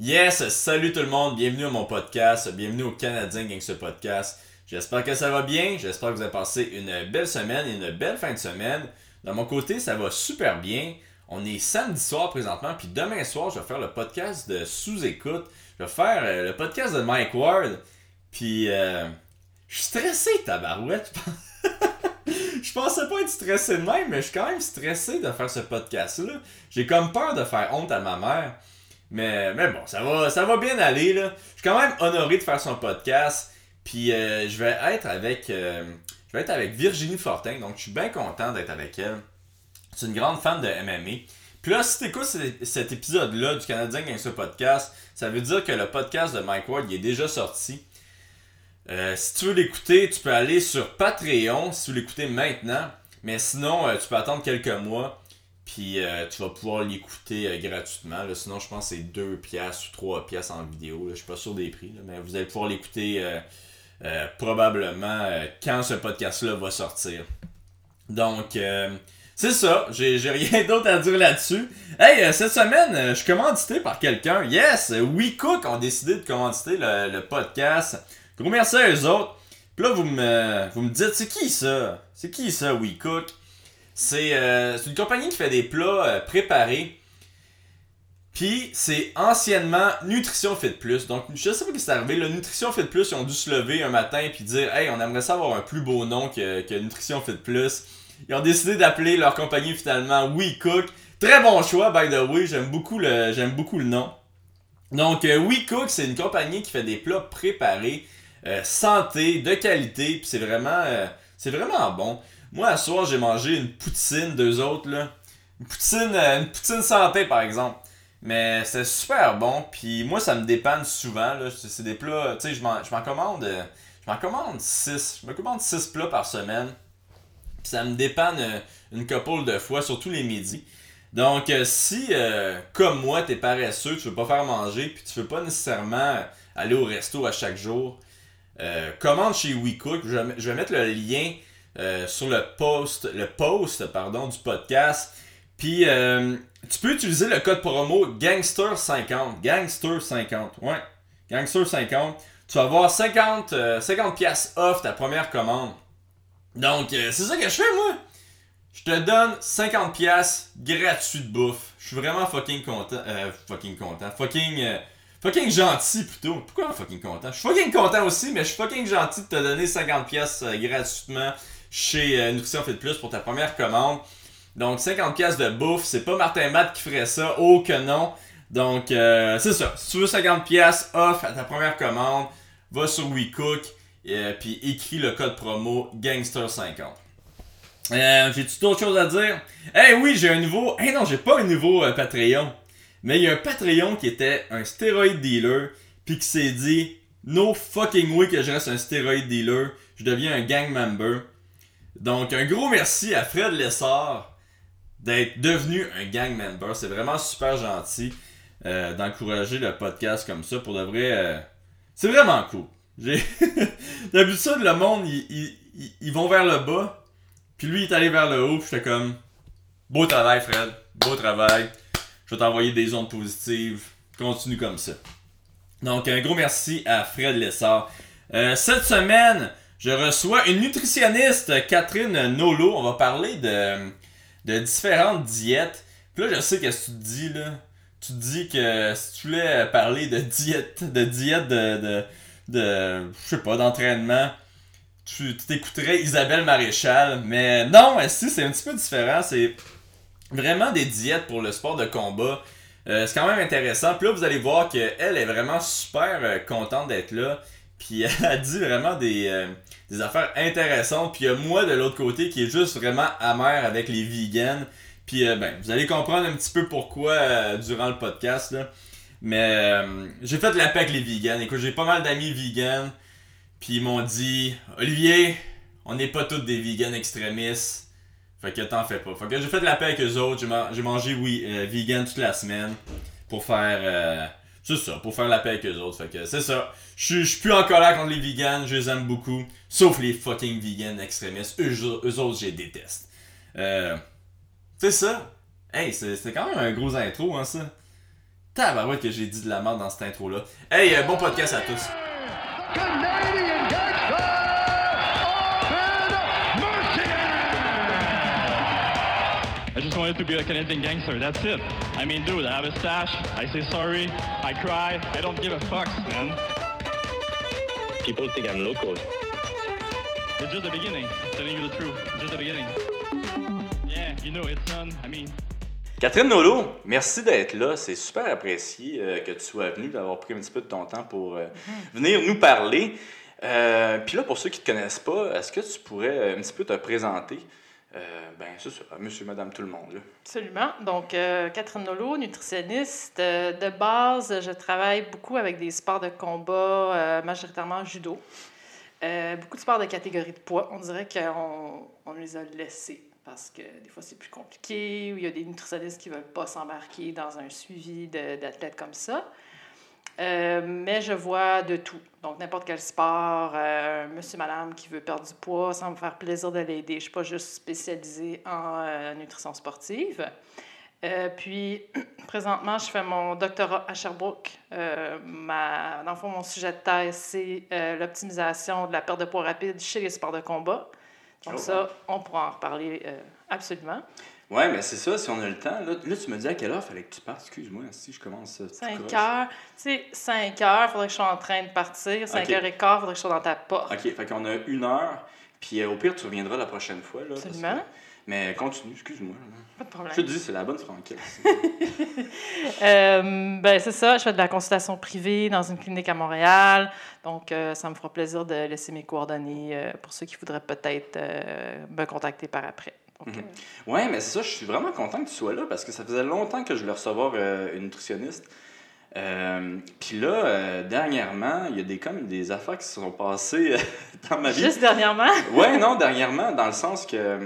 Yes, salut tout le monde, bienvenue à mon podcast, bienvenue au Canadien Gangster Podcast. J'espère que ça va bien, j'espère que vous avez passé une belle semaine et une belle fin de semaine. De mon côté, ça va super bien. On est samedi soir présentement, puis demain soir, je vais faire le podcast de sous-écoute. Je vais faire euh, le podcast de Mike Ward. Puis, euh, je suis stressé, tabarouette. je pensais pas être stressé de même, mais je suis quand même stressé de faire ce podcast-là. J'ai comme peur de faire honte à ma mère. Mais, mais bon, ça va, ça va bien aller. Là. Je suis quand même honoré de faire son podcast. Puis euh, je vais être avec. euh, je vais être avec Virginie Fortin. Donc je suis bien content d'être avec elle. C'est une grande fan de MMA. Puis là, si tu écoutes cet épisode-là du Canadien Gangster Podcast, ça veut dire que le podcast de Mike Ward est déjà sorti. Euh, si tu veux l'écouter, tu peux aller sur Patreon si tu veux l'écouter maintenant. Mais sinon, tu peux attendre quelques mois. Puis euh, tu vas pouvoir l'écouter euh, gratuitement. Sinon, je pense que c'est 2 piastres ou 3 piastres en vidéo. Là. Je suis pas sûr des prix. Mais vous allez pouvoir l'écouter euh, probablement quand ce podcast-là va sortir. Donc, c'est ça. J'ai rien d'autre à dire là-dessus. Hey, cette semaine, je suis commandité par quelqu'un. Yes! WeCook ont décidé de commanditer le, le podcast. Gros merci à eux autres. Puis là, vous me, vous me dites, c'est qui ça? C'est qui ça, WeCook? C'est euh, c'est une compagnie qui fait des plats euh, préparés. Puis c'est anciennement Nutrition Fit Plus. Donc je sais pas ce qui s'est arrivé. Le Nutrition Fit Plus, ils ont dû se lever un matin puis dire Hey, on aimerait ça avoir un plus beau nom que, que Nutrition Fit Plus. Ils ont décidé d'appeler leur compagnie finalement We Cook. Très bon choix, by the way. J'aime beaucoup le, nom. Donc, euh, We Cook, c'est une compagnie qui fait des plats préparés, santé, de qualité, puis c'est vraiment, c'est vraiment bon. Moi, à soir, j'ai mangé une poutine, deux autres, là. Une poutine, euh, une poutine santé, par exemple. Mais c'est super bon, puis moi, ça me dépanne souvent, là. C'est des plats, tu sais, je m'en commande, euh, je m'en commande 6. Je me commande 6 plats par semaine. Puis ça me dépanne euh, une couple de fois, surtout les midis. Donc, euh, si, euh, comme moi, t'es paresseux, tu veux pas faire manger, puis tu veux pas nécessairement aller au resto à chaque jour, euh, commande chez WeCook. Je, je vais mettre le lien euh, sur le post, le post pardon, du podcast. Puis, euh, tu peux utiliser le code promo Gangster50. Gangster50, ouais. Gangster50. Tu vas avoir 50, euh, 50 pièces off ta première commande. Donc, euh, c'est ça que je fais, moi. Je te donne 50 pièces gratuit de bouffe. Je suis vraiment fucking content. Euh, fucking content. Fucking... fucking gentil, plutôt. Pourquoi fucking content? Je suis fucking content aussi, mais je suis fucking gentil de te donner 50 pièces euh, gratuitement chez euh, Nutrition Fit Plus pour ta première commande. Donc, 50 pièces de bouffe. C'est pas Martin Matt qui ferait ça. Oh que non. Donc, euh, c'est ça. Si tu veux 50 pièces off à ta première commande, va sur WeCook et puis écris le code promo Gangster50. Euh, J'ai-tu d'autres choses à dire? Eh oui, j'ai un nouveau. Eh non, j'ai pas un nouveau euh, Patreon. Mais il y a un Patreon qui était un stéroïde dealer, puis qui s'est dit No fucking way que je reste un stéroïde dealer, je deviens un gang member. Donc, un gros merci à Fred Lessard d'être devenu un gang member. C'est vraiment super gentil euh, d'encourager le podcast comme ça. Pour de vrai, euh, c'est vraiment cool. D'habitude, le monde, ils vont vers le bas, puis lui, il est allé vers le haut, puis j'étais comme Beau travail, Fred. Beau travail. Je vais t'envoyer des ondes positives. Continue comme ça. Donc, un gros merci à Fred Lessard. Euh, cette semaine, je reçois une nutritionniste, Catherine Nolo. On va parler de, de différentes diètes. Puis là, je sais qu'est-ce que tu te dis, là. Tu te dis que si tu voulais parler de diète, de diète de, de, de je sais pas, d'entraînement, tu t'écouterais Isabelle Maréchal. Mais non, si, c'est un petit peu différent. C'est vraiment des diètes pour le sport de combat. Euh, c'est quand même intéressant. Puis là, vous allez voir qu'elle est vraiment super euh, contente d'être là. Puis elle dit vraiment des, euh, des affaires intéressantes. Puis il y a moi de l'autre côté qui est juste vraiment amer avec les vegans. Puis euh, ben, vous allez comprendre un petit peu pourquoi euh, durant le podcast. Là. Mais euh, j'ai fait la paix avec les vegans. Écoute, j'ai pas mal d'amis vegans. Puis ils m'ont dit Olivier, on n'est pas tous des vegans extrémistes. Fait que t'en fais pas. Fait que j'ai fait la paix avec eux autres. J'ai man- j'ai mangé, oui, euh, vegan toute la semaine. Pour faire. C'est ça, pour faire la paix avec eux autres. Fait que c'est ça. Je suis- plus en colère contre les vegans. Je les aime beaucoup. Sauf les fucking vegans extrémistes. Eux, autres, je les déteste. Euh, c'est ça. Hey, c'était quand même un gros intro, hein, ça. Tabarouette que j'ai dit de la merde dans cette intro-là. Hey, euh, bon podcast à tous. I just wanted to be a Canadian gangster. That's it. I mean, dude, I have a stash. I say sorry. I cry. I don't give a fuck, man. People think I'm local. It's just the beginning. Telling you the truth. It's just the beginning. Yeah, you know, it's done. I mean, Catherine Nolo, merci d'être là. C'est super apprécié euh, que tu sois venue, d'avoir pris un petit peu de ton temps pour euh, venir nous parler. Euh, Puis là, pour ceux qui ne te connaissent pas, est-ce que tu pourrais euh, un petit peu te présenter? Euh, ben, c'est ça, monsieur, madame, tout le monde. Là. Absolument. Donc, euh, Catherine Nolo, nutritionniste. Euh, de base, je travaille beaucoup avec des sports de combat, euh, majoritairement judo. Beaucoup de sports de catégorie de poids. On dirait qu'on on les a laissés parce que des fois, c'est plus compliqué ou il y a des nutritionnistes qui ne veulent pas s'embarquer dans un suivi d'athlètes comme ça. Euh, mais je vois de tout. Donc, n'importe quel sport, euh, monsieur, madame qui veut perdre du poids, ça me faire plaisir de l'aider. Je ne suis pas juste spécialisée en euh, nutrition sportive. Euh, puis, présentement, je fais mon doctorat à Sherbrooke. Ma, dans le fond, mon sujet de thèse, c'est l'optimisation de la perte de poids rapide chez les sports de combat. Donc, Oh, ça, on pourra en reparler absolument. Ouais, mais c'est ça, si on a le temps. Là, là, tu me dis à quelle heure fallait que tu partes. Excuse-moi, si je commence. euh, tout 5 croche. heures. Tu sais, 5 heures, il faudrait que je sois en train de partir. 5 Ok. heures et quart, il faudrait que je sois dans ta porte. Ok, fait qu'on a une heure. Puis euh, au pire, tu reviendras la prochaine fois. Là, que- Absolument. Mais continue, excuse-moi. Pas de problème. Je te dis, c'est la bonne franquette. Euh, ben, c'est ça, je fais de la consultation privée dans une clinique à Montréal. Donc, euh, ça me fera plaisir de laisser mes coordonnées euh, pour ceux qui voudraient peut-être euh, me contacter par après. Euh, Ouais, mais c'est ça, je suis vraiment content que tu sois là parce que ça faisait longtemps que je voulais recevoir euh, une nutritionniste. Euh, Puis là, euh, dernièrement, il y a des, comme des affaires qui se sont passées dans ma vie. juste dernièrement, Ouais, non, dernièrement, dans le sens que.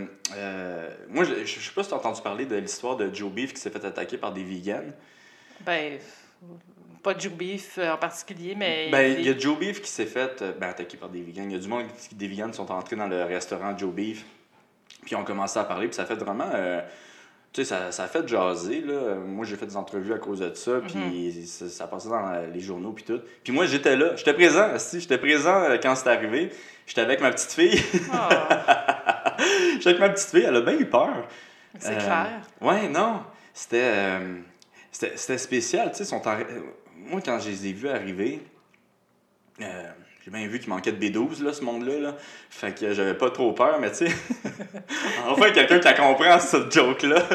moi, je, je sais pas si tu as entendu parler de l'histoire de Joe Beef qui s'est fait attaquer par des vegans. ben, pas Joe Beef en particulier, mais. Ben, il y a Joe Beef qui s'est fait ben, attaquer par des vegans. Il y a du monde qui, des vegans qui sont entrés dans le restaurant Joe Beef. Puis ont commencé à parler. Puis ça fait vraiment. euh, tu sais, ça, ça a fait jaser. Là. Moi, j'ai fait des entrevues à cause de ça. Puis ça, ça passait dans la- les journaux. Puis tout. Puis moi, j'étais là. J'étais présent. Si, j'étais présent euh, quand c'est arrivé. J'étais avec ma petite fille. Ah, j'étais avec ma petite fille. Elle a bien eu peur. c'est Euh, clair. Ouais, non. C'était euh, c'était spécial. Tu sais, sont en- euh, moi, quand je les ai vus arriver, euh, j'ai bien vu qu'il manquait de B12, là, ce monde-là. Là. Fait que j'avais pas trop peur, mais tu sais. enfin, quelqu'un qui a compris cette joke-là.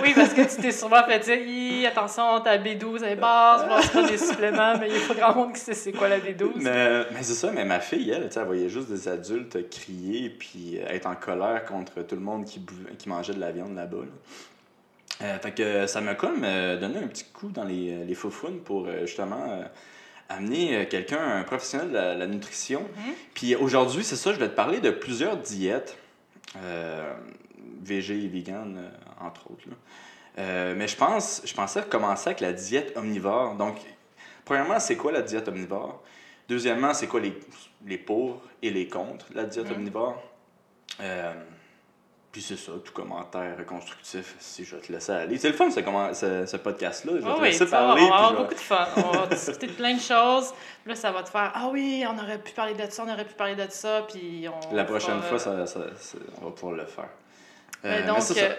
Oui, parce que tu t'es sûrement fait dire attention, ta B12 est basse, moi, c'est pas des suppléments, mais il n'y a pas grand monde qui sait c'est quoi la B12. mais mais c'est ça, mais ma fille, elle, elle voyait juste des adultes crier puis être en colère contre tout le monde qui, buvait- qui mangeait de la viande là-bas. là. Euh, fait que ça m'a comme euh, donné un petit coup dans les, les faufounes pour euh, justement euh, amener euh, quelqu'un, un professionnel de la, la nutrition. Puis aujourd'hui, c'est ça, je vais te parler de plusieurs diètes, euh, végé et vegan, euh, entre autres. là. Euh, mais je pense, je pensais commencer avec la diète omnivore. Donc, premièrement, c'est quoi la diète omnivore? Deuxièmement, c'est quoi les, les pour et les contre? La diète omnivore? Euh, puis c'est ça, tout commentaire constructif, si je vais te laisser aller. C'est le fun, ce, comment- ce, ce podcast-là. Je vais Ah te oui, laisser parler. on va avoir beaucoup de fun. On va discuter de plein de choses. Là, ça va te faire Ah oui, on aurait pu parler de ça, on aurait pu parler de ça. Puis on La prochaine fera, fois, euh, ça, ça- ça- on va pouvoir le faire. euh, Euh, mais donc, euh,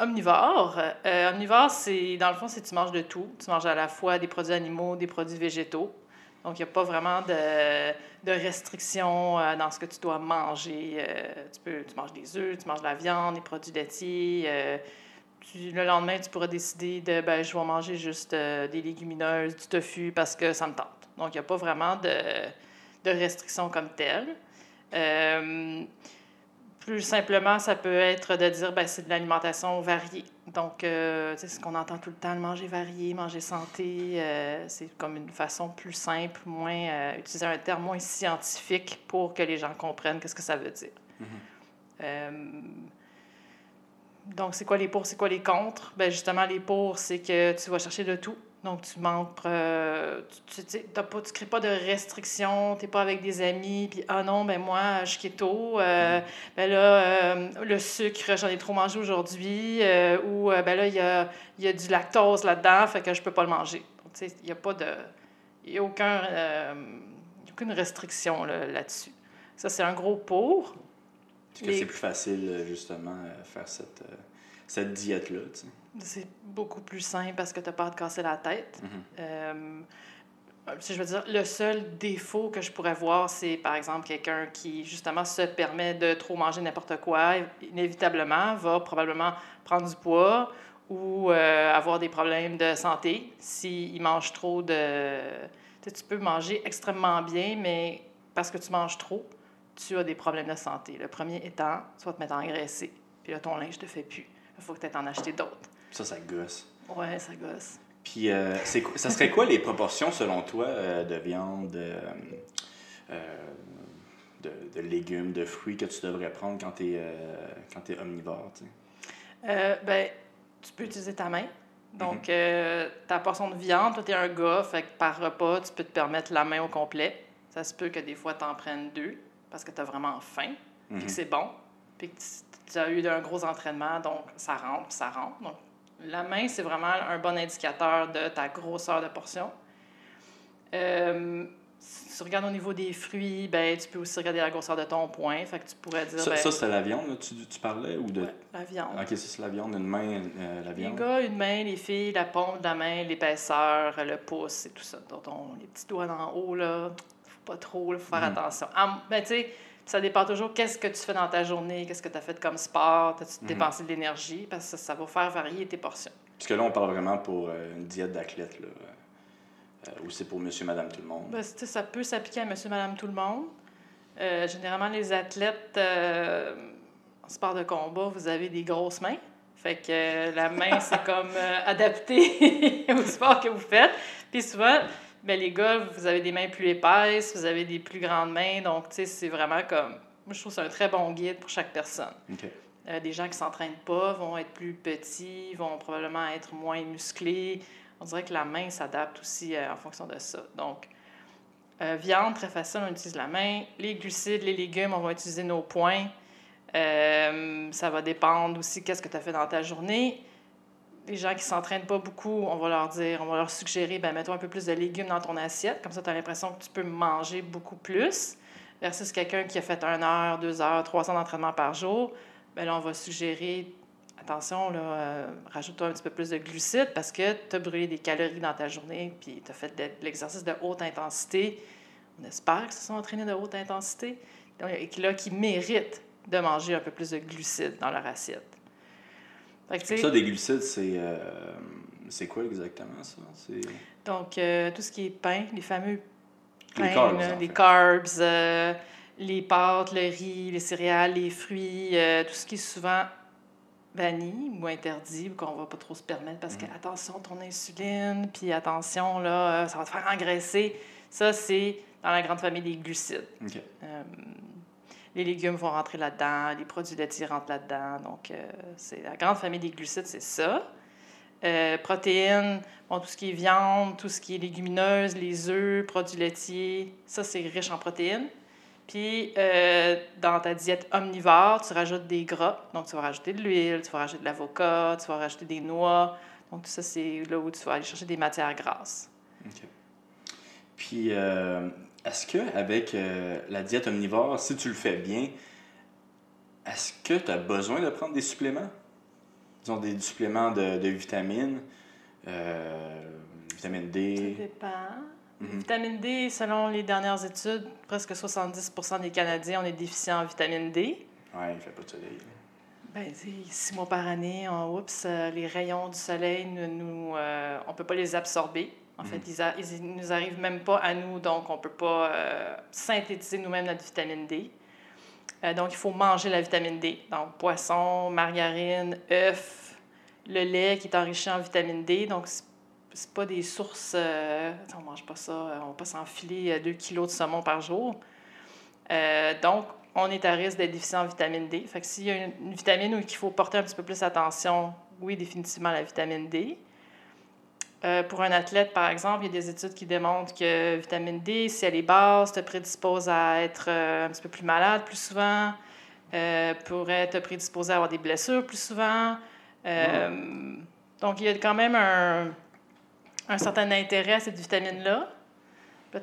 omnivore. Euh, omnivore, c'est dans le fond, c'est que tu manges de tout. Tu manges à la fois des produits animaux, des produits végétaux. Donc, il n'y a pas vraiment de, de restrictions euh, dans ce que tu dois manger. Euh, tu, peux, tu manges des œufs, tu manges de la viande, des produits laitiers. euh, le lendemain, tu pourras décider de ben, je vais manger juste des légumineuses, du tofu parce que ça me tente. Donc, il n'y a pas vraiment de, de restrictions comme telles. Plus simplement, ça peut être de dire ben, c'est de l'alimentation variée. Donc, euh, tu sais, ce qu'on entend tout le temps, le manger varié, manger santé, euh, c'est comme une façon plus simple, moins euh, utiliser un terme moins scientifique pour que les gens comprennent qu'est-ce que ça veut dire. Euh, donc, c'est quoi les pour, c'est quoi les contre? Ben, justement, les pour, c'est que tu vas chercher de tout. Donc, tu manques, euh, tu ne tu crées pas de restrictions, tu n'es pas avec des amis, puis ah non, ben moi, je suis keto, euh, ben là, euh, le sucre, j'en ai trop mangé aujourd'hui, euh, ou euh, ben là, il y a, y a du lactose là-dedans, fait que je peux pas le manger. Donc, tu sais, il n'y a pas de. Il n'y a aucun, aucune restriction là- là-dessus. ça, c'est un gros pour. Est-ce que Les- c'est plus facile, justement, faire cette, cette diète-là, tu sais? C'est beaucoup plus simple parce que tu n'as pas à te casser la tête. Mhm. Euh, si je veux dire, le seul défaut que je pourrais voir, c'est par exemple quelqu'un qui justement se permet de trop manger n'importe quoi, inévitablement va probablement prendre du poids ou euh, avoir des problèmes de santé s'il mange trop de... Tu sais, tu peux manger extrêmement bien, mais parce que tu manges trop, tu as des problèmes de santé. Le premier étant, tu vas te mettre à engraisser, puis là, ton linge ne te fait plus. Il faut que tu aies en acheter d'autres. Ça, ça gosse. Ouais, ça gosse. Puis, euh, ça serait quoi les proportions, selon toi, euh, de viande, de, euh, de, de légumes, de fruits que tu devrais prendre quand tu es, omnivore, tu sais? Euh, ben, tu peux utiliser ta main. Donc, euh, ta portion de viande, toi, tu es un gars, fait que par repas, tu peux te permettre la main au complet. Ça se peut que des fois, tu en prennes deux parce que tu as vraiment faim, puis Mhm. que c'est bon, puis que tu as eu un gros entraînement, donc ça rentre, puis ça rentre. Donc, la main, c'est vraiment un bon indicateur de ta grosseur de portion. Euh, si tu regardes au niveau des fruits, ben, tu peux aussi regarder la grosseur de ton poing. Fait que tu pourrais dire, Ça, ben, ça, c'était la viande, là, tu, tu parlais, ou de... ouais, la viande. Ok, ça, c'est la viande, une main, euh, la Les viande. gars, une main, les filles, la paume de la main, l'épaisseur, le pouce et tout ça. On- les petits doigts en haut, là, faut pas trop, il faut faire Mhm. attention. Ah, ben, tu sais, ça dépend toujours qu'est-ce que tu fais dans ta journée, qu'est-ce que tu as fait comme sport, as-tu Mhm. dépensé de l'énergie, parce que ça, ça va faire varier tes portions. Parce que là, on parle vraiment pour euh, une diète d'athlète, là. euh, ou c'est pour monsieur, madame, tout le monde. Ben, ça peut s'appliquer à monsieur, madame, tout le monde. Euh, généralement, les athlètes euh, en sport de combat, vous avez des grosses mains. Fait que la main, c'est comme adapté au sport que vous faites. Puis souvent, ben, les gars, vous avez des mains plus épaisses, vous avez des plus grandes mains. Donc, tu sais, c'est vraiment comme. Moi, je trouve que c'est un très bon guide pour chaque personne. OK. Euh, des gens qui s'entraînent pas vont être plus petits, vont probablement être moins musclés. On dirait que la main s'adapte aussi euh, en fonction de ça. Donc, euh, viande, très facile, on utilise la main. Les glucides, les légumes, on va utiliser nos poings. Ça va dépendre aussi qu'est-ce que tu as fait dans ta journée. Les gens qui s'entraînent pas beaucoup, on va leur dire, on va leur suggérer, ben mets-toi un peu plus de légumes dans ton assiette. Comme ça, tu as l'impression que tu peux manger beaucoup plus. Versus quelqu'un qui a fait une heure, deux heures, trois heures d'entraînement par jour, ben on va suggérer, attention, là, euh, rajoute-toi un petit peu plus de glucides parce que tu as brûlé des calories dans ta journée, puis tu as fait de, l'exercice de haute intensité. On espère que ce sont entraînés de haute intensité. Donc, Et là, qui méritent de manger un peu plus de glucides dans leur assiette. Que, Ça, des glucides, c'est... euh, c'est quoi exactement, ça? Donc, euh, tout ce qui est pain, les fameux Les carbs, là, les carbs, euh, les pâtes, le riz, les céréales, les fruits, tout ce qui est souvent banni ou interdit ou qu'on va pas trop se permettre parce que attention ton insuline puis attention là ça va te faire engraisser ça c'est dans la grande famille des glucides OK. Les légumes vont rentrer là-dedans, les produits laitiers rentrent là-dedans. Donc, euh, c'est la grande famille des glucides, c'est ça. Euh, protéines, bon, tout ce qui est viande, tout ce qui est légumineuse, les œufs, produits laitiers, ça, c'est riche en protéines. Puis, euh, dans ta diète omnivore, tu rajoutes des gras. Donc, tu vas rajouter de l'huile, tu vas rajouter de l'avocat, tu vas rajouter des noix. Donc, tout ça, c'est là où tu vas aller chercher des matières grasses. OK. Puis, est-ce que avec euh, la diète omnivore, si tu le fais bien, est-ce que tu as besoin de prendre des suppléments? Disons des suppléments de, de vitamines, euh, vitamine Ça D. dépend. Mhm. Vitamine D, selon les dernières études, presque 70% des Canadiens, on est déficient en vitamine D. Ouais, il fait pas de soleil. Ben, six mois par année, on- oups, euh, les rayons du soleil, nous, nous, euh, on ne peut pas les absorber. En fait, ils, a- ils nous arrivent même pas à nous, donc on ne peut pas euh, synthétiser nous-mêmes notre vitamine D. Euh, donc, il faut manger la vitamine D. Donc, poisson, margarine, œufs, le lait qui est enrichi en vitamine D. Donc, c'est- pas des sources... euh, on mange pas ça, euh, on va pas s'enfiler 2 kilos de saumon par jour. Donc, on est à risque d'être déficient en vitamine D. Fait que s'il y a une, une vitamine où il faut porter un petit peu plus attention, oui, définitivement la vitamine D. Euh, pour un athlète, par exemple, il y a des études qui démontrent que vitamine D, si elle est basse, te prédispose à être euh, un petit peu plus malade plus souvent, euh, pourrait te prédisposer à avoir des blessures plus souvent. Donc, il y a quand même un, certain intérêt à cette vitamine-là.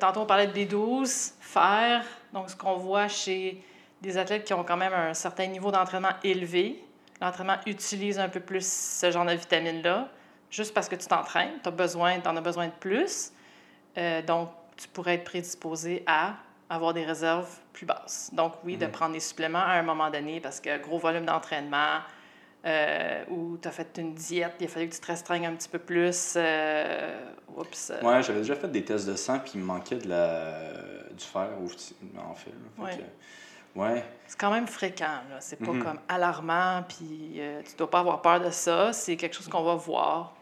Tantôt, on parlait de B12, fer. Donc, ce qu'on voit chez des athlètes qui ont quand même un certain niveau d'entraînement élevé, l'entraînement utilise un peu plus ce genre de vitamine-là. Juste parce que tu t'entraînes, tu as besoin, en as besoin de plus. Euh, donc, tu pourrais être prédisposé à avoir des réserves plus basses. Donc, oui, de prendre des suppléments à un moment donné parce que gros volume d'entraînement euh, ou tu as fait une diète, il a fallu que tu te restreignes un petit peu plus. euh, oups. Ouais, j'avais déjà fait des tests de sang, puis il me manquait de la... du fer, en fait. là. Fait Ouais. que- ouais. C'est quand même fréquent, là. C'est pas Mhm. comme alarmant, puis tu dois pas avoir peur de ça. C'est quelque chose qu'on va voir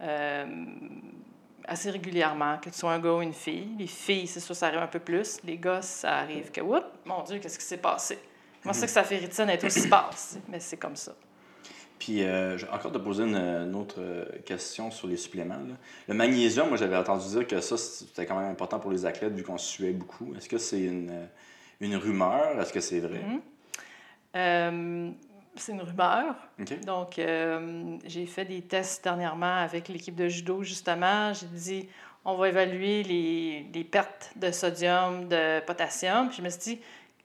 assez régulièrement, que tu sois un gars ou une fille. Les filles, c'est sûr, ça arrive un peu plus. Les gars, ça arrive que, oups, mon Dieu, qu'est-ce qui s'est passé? Comment c'est que ça fait rétine être aussi basse? Mais c'est comme ça. Puis, euh, encore te poser une, une autre euh, question sur les suppléments. là. Le magnésium, moi, j'avais entendu dire que ça, c'était quand même important pour les athlètes vu qu'on suait beaucoup. Est-ce que c'est une, euh, une rumeur? Est-ce que c'est vrai? Mhm. Euh, c'est une rumeur. Donc, euh, j'ai fait des tests dernièrement avec l'équipe de judo, justement. J'ai dit, on va évaluer les, les pertes de sodium, de potassium. Puis je me suis dit,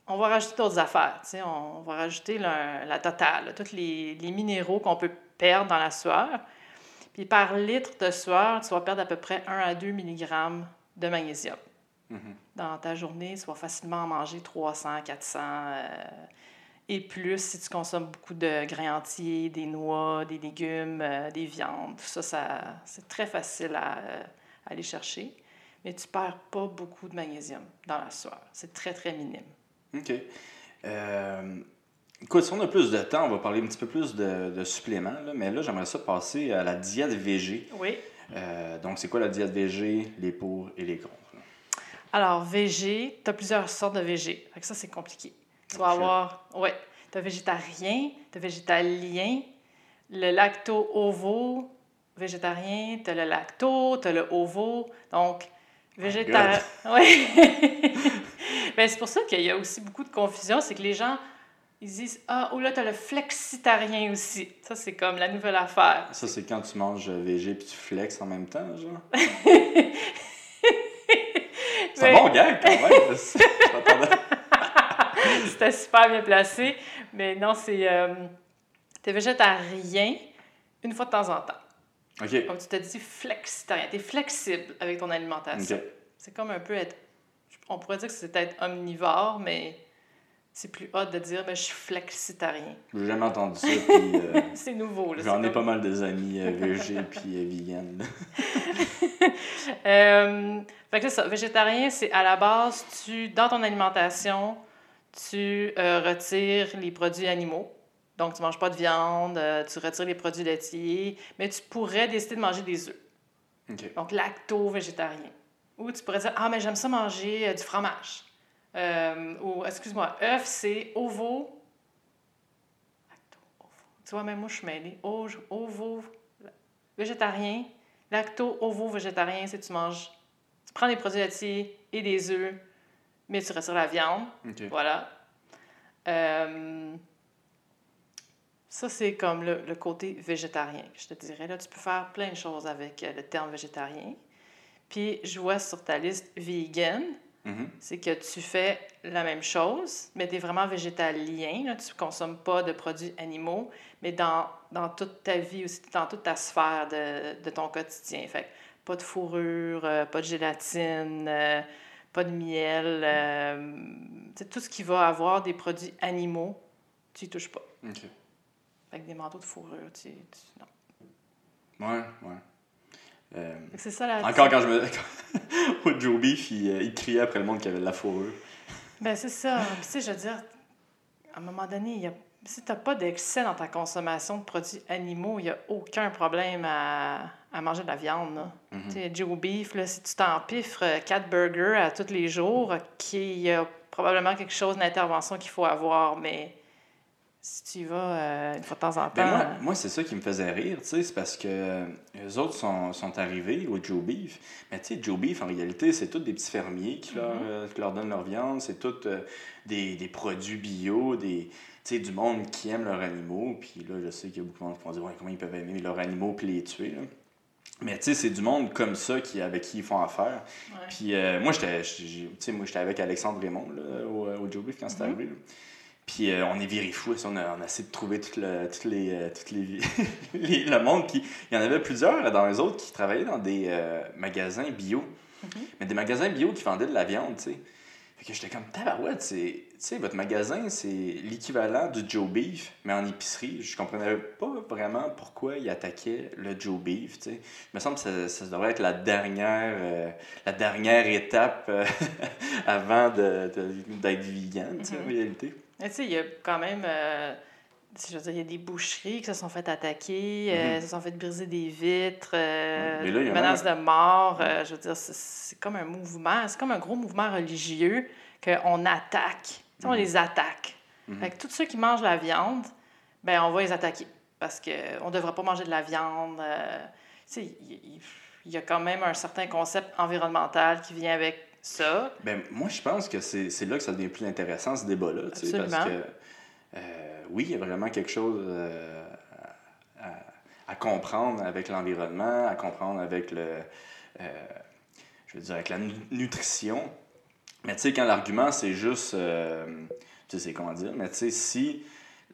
on va rajouter d'autres affaires. On va rajouter la, la totale, là, tous les, les minéraux qu'on peut perdre dans la sueur. Puis par litre de sueur, tu vas perdre à peu près 1 à 2 mg de magnésium. Dans ta journée, tu vas facilement en manger 300, 400 euh, et plus si tu consommes beaucoup de grains entiers, des noix, des légumes, euh, des viandes. Tout ça, ça c'est très facile à, euh, aller chercher. Mais tu perds pas beaucoup de magnésium dans la sueur. C'est très, très minime. OK. Euh, écoute, si on a plus de temps, on va parler un petit peu plus de, de suppléments. là. mais là, j'aimerais ça passer à la diète VG. Oui. Donc, c'est quoi la diète VG, les pour et les contre? là? Alors, VG, tu as plusieurs sortes de VG. Ça, c'est compliqué. Tu vas avoir, ouais, tu as végétarien, tu as végétalien, le lacto-ovo, végétarien, tu as le lacto, tu as le ovo. Donc, végétarien. Oui. Ben, c'est pour ça qu'il y a aussi beaucoup de confusion. C'est que les gens, ils disent Ah, oh là, tu as le flexitarien aussi. Ça, c'est comme la nouvelle affaire. Ça, c'est quand tu manges VG puis tu flexes en même temps, genre? c'est un bon gag, quand même. C'était super bien placé. Mais non, c'est. Euh, tu es végétarien une fois de temps en temps. OK. Comme tu te dis flexitarien. Tu es flexible avec ton alimentation. OK. C'est comme un peu être. On pourrait dire que c'est être omnivore, mais c'est plus hot de dire ben, je suis flexitarien. J'ai jamais entendu ça, euh, C'est nouveau. j'en ai pas mal des amis euh, VG puis euh, vegan. Euh, fait que c'est ça. Végétarien, c'est à la base, tu, dans ton alimentation, tu euh, retires les produits animaux. Donc, tu manges pas de viande, euh, tu retires les produits laitiers, mais tu pourrais décider de manger des œufs. OK. Donc, lacto-végétarien. Ou tu pourrais dire, ah, mais j'aime ça manger euh, du fromage. Ou, excuse-moi, œuf, c'est ovo. Lacto, ovo. Tu vois, même moi, je suis mêlée. Ovo, végétarien. Lacto, ovo, végétarien, c'est tu manges. Tu prends des produits laitiers et des œufs, mais tu retires la viande. Voilà. Euh, ça, c'est comme le, le côté végétarien, je te dirais. Là, tu peux faire plein de choses avec euh, le terme végétarien. Puis, je vois sur ta liste vegan, Mhm. c'est que tu fais la même chose, mais tu es vraiment végétalien. Là, tu ne consommes pas de produits animaux, mais dans, dans toute ta vie aussi, dans toute ta sphère de, de ton quotidien. Fait pas de fourrure, euh, pas de gélatine, pas de miel. euh, tout ce qui va avoir des produits animaux, tu n'y touches pas. OK. Que des manteaux de fourrure, tu, tu- non. Ouais, ouais. Euh, C'est ça la encore quand je me. Au Joe Beef, il, il criait après le monde qui avait de la fourrure. Ben, c'est ça. Tu sais, je veux dire, à un moment donné, il y a... si tu n'as pas d'excès dans ta consommation de produits animaux, il n'y a aucun problème à, à manger de la viande. là. Sais, Joe Beef, là, si tu t'empiffres euh, quatre burgers à tous les jours, OK, il y a probablement quelque chose d'intervention qu'il faut avoir, mais si tu y vas euh, une fois de temps en temps... Ben moi, moi c'est ça qui me faisait rire, c'est parce que euh, les autres sont, sont arrivés au Joe Beef. Mais tu sais, Joe Beef, en réalité, c'est tous des petits fermiers qui, leur, euh, qui leur donnent leur viande. C'est tous euh, des, des produits bio, des, du monde qui aime leurs animaux. Puis là, je sais qu'il y a beaucoup de monde qui vont dire, ouais, comment ils peuvent aimer leurs animaux puis les tuer, là. Mais tu sais, c'est du monde comme ça qui, avec qui ils font affaire. Puis euh, moi, j'étais avec Alexandre Raymond là, au, au Joe Beef quand c'est arrivé. là. Puis euh, on est viré fou. On a, on a essayé de trouver toutes le, toutes les, euh, toutes les, les- le monde qui. Il y en avait plusieurs dans les autres qui travaillaient dans des euh, magasins bio. Mais des magasins bio qui vendaient de la viande, tu sais. Fait que j'étais comme tabarouette, c'est. Tu sais, votre magasin, c'est l'équivalent du Joe Beef, mais en épicerie. Je comprenais pas vraiment pourquoi ils attaquaient le Joe Beef, tu sais. Il me semble que ça, ça devrait être la dernière, euh, la dernière étape euh, avant de- de- d'être vegan, tu sais, en réalité. Mais tu sais, il y a quand même. euh, je veux dire, il y a des boucheries qui se sont fait attaquer, euh, se sont fait briser des vitres, euh, Mhm. Là, a menaces de mort. euh, je veux dire, c'est- comme un mouvement, c'est comme un gros mouvement religieux qu'on attaque. Tu sais, Mhm. on les attaque. Fait que tous ceux qui mangent la viande, ben on va les attaquer. Parce qu'on ne devrait pas manger de la viande. euh, tu sais, il y a quand même un certain concept environnemental qui vient avec ça. Ben, moi, je pense que c'est là que ça devient plus intéressant, ce débat-là. tu sais, Parce que, oui, il y a vraiment quelque chose euh, à, comprendre avec l'environnement, à comprendre avec le. euh, je veux dire, avec la nu- nutrition. Mais tu sais, quand l'argument, c'est juste. euh, tu sais, comment dire, mais tu sais, si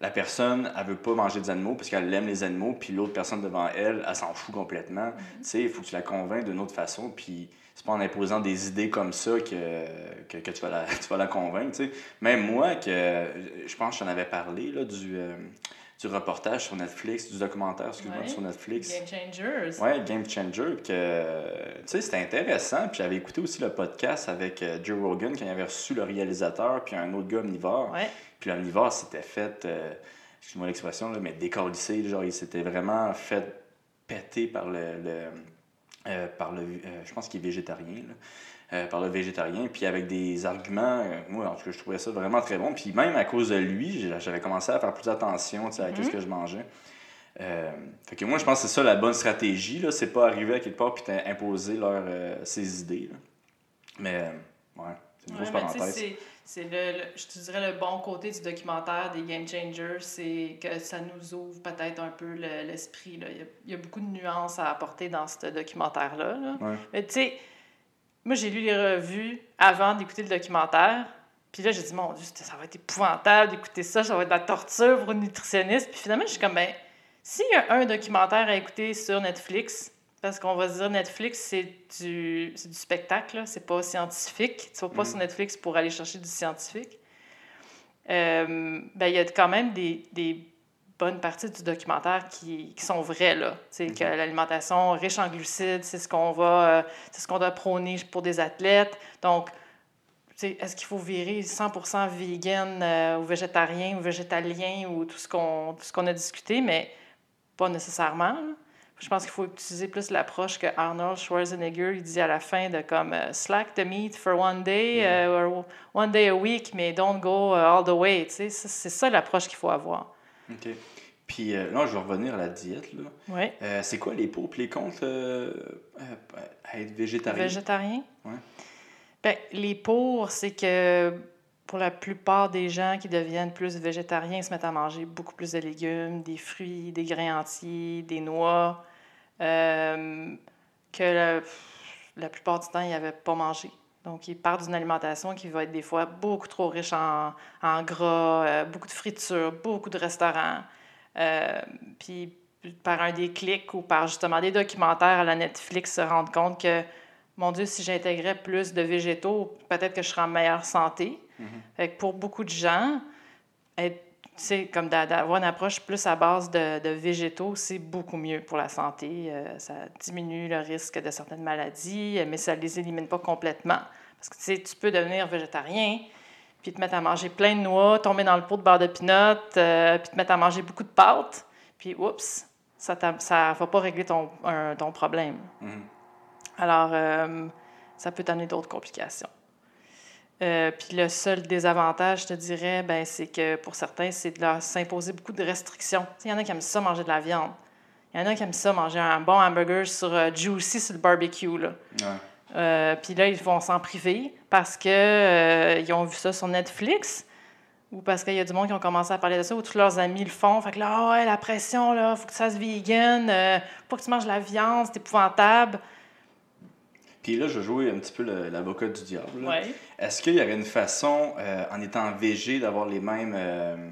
la personne, elle veut pas manger des animaux parce qu'elle aime les animaux, puis l'autre personne devant elle, elle s'en fout complètement. Tu sais, il faut que tu la convainques d'une autre façon, puis c'est pas en imposant des idées comme ça que, que, que tu, vas la, tu vas la convaincre, tu sais. Même moi, que je pense que j'en avais parlé, là, du, euh, du reportage sur Netflix, du documentaire, excuse-moi, Ouais. sur Netflix. Game changers. Ouais, Game Changer, que, tu sais, c'était intéressant. Puis j'avais écouté aussi le podcast avec euh, Joe Rogan quand il avait reçu le réalisateur, puis un autre gars omnivore. Ouais. Puis l'omnivore s'était fait, euh, excuse-moi l'expression, là, mais décalissé. Genre, il s'était vraiment fait péter par le. le- euh, par le euh, je pense qu'il est végétarien, là. Euh, par le végétarien, puis avec des arguments, moi, en tout cas, je trouvais ça vraiment très bon. Puis même à cause de lui, j'avais commencé à faire plus attention à ce que je mangeais. Fait que moi, je pense que c'est ça la bonne stratégie, là. C'est pas arriver à quelque part puis t'imposer leur, ses idées, là. Mais, ouais, c'est une Ouais, grosse parenthèse. C'est- le, le- je te dirais le bon côté du documentaire des Game Changers, c'est que ça nous ouvre peut-être un peu le- l'esprit. là. il, y a, il y a beaucoup de nuances à apporter dans ce documentaire-là. là. Ouais. Mais tu sais, moi j'ai lu les revues avant d'écouter le documentaire. Puis là, j'ai dit, mon Dieu, ça va être épouvantable d'écouter ça, ça va être de la torture pour une nutritionniste. Puis finalement, je suis comme, ben, s'il y a un documentaire à écouter sur Netflix, parce qu'on va se dire Netflix, c'est du, c'est du spectacle, c'est pas scientifique. Tu vas pas sur Netflix pour aller chercher du scientifique. Euh, ben, il y a quand même des, des bonnes parties du documentaire qui, qui sont vraies. Là. Tu sais, que l'alimentation riche en glucides, c'est ce qu'on va, euh, c'est ce qu'on doit prôner pour des athlètes. Donc, est-ce qu'il faut virer 100% vegan euh, ou végétarien ou végétalien ou tout ce qu'on tout ce qu'on a discuté, mais pas nécessairement. là. Je pense qu'il faut utiliser plus l'approche que Arnold Schwarzenegger il dit à la fin de comme euh, slack the meat for one day euh, or one day a week, mais don't go uh, all the way. C'est ça l'approche qu'il faut avoir. OK. Puis euh, là, je vais revenir à la diète, là. Oui. Euh, c'est quoi les pour et les contre euh, euh, à être végétarien? Végétarien? Ouais. Ben, les pour, c'est que pour la plupart des gens qui deviennent plus végétariens, ils se mettent à manger beaucoup plus de légumes, des fruits, des grains entiers, des noix, euh, que la, plupart du temps, ils n'avaient pas mangé. Donc, ils partent d'une alimentation qui va être des fois beaucoup trop riche en, gras, euh, beaucoup de fritures, beaucoup de restaurants. Euh, puis, par un déclic ou par justement des documentaires à la Netflix, se rendre compte que, mon Dieu, si j'intégrais plus de végétaux, peut-être que je serais en meilleure santé. Fait que pour beaucoup de gens, être, comme d'a- d'avoir une approche plus à base de, de végétaux, c'est beaucoup mieux pour la santé. Euh, ça diminue le risque de certaines maladies, euh, mais ça ne les élimine pas complètement. Parce que tu sais, tu peux devenir végétarien, puis te mettre à manger plein de noix, tomber dans le pot de beurre de pinot, euh, puis te mettre à manger beaucoup de pâtes, puis oups, ça ne va pas régler ton, un- ton problème. Alors, euh, ça peut t'amener d'autres complications. Euh, puis le seul désavantage, je te dirais, ben, c'est que pour certains, c'est de leur s'imposer beaucoup de restrictions. Il y en a qui aiment ça manger de la viande. Il y en a qui aiment ça manger un bon hamburger sur euh, juicy sur le barbecue. Là. Ouais. Euh, puis là, ils vont s'en priver parce que euh, ils ont vu ça sur Netflix ou parce qu'il y a du monde qui ont commencé à parler de ça, ou tous leurs amis le font. Fait que là, Ah ouais, la pression, là, faut que tu fasses vegan, euh, faut pas que tu manges de la viande, c'est épouvantable. Puis là, je vais jouer un petit peu l'avocat du diable. Ouais. Est-ce qu'il y aurait une façon, euh, en étant végé, d'avoir les mêmes. euh,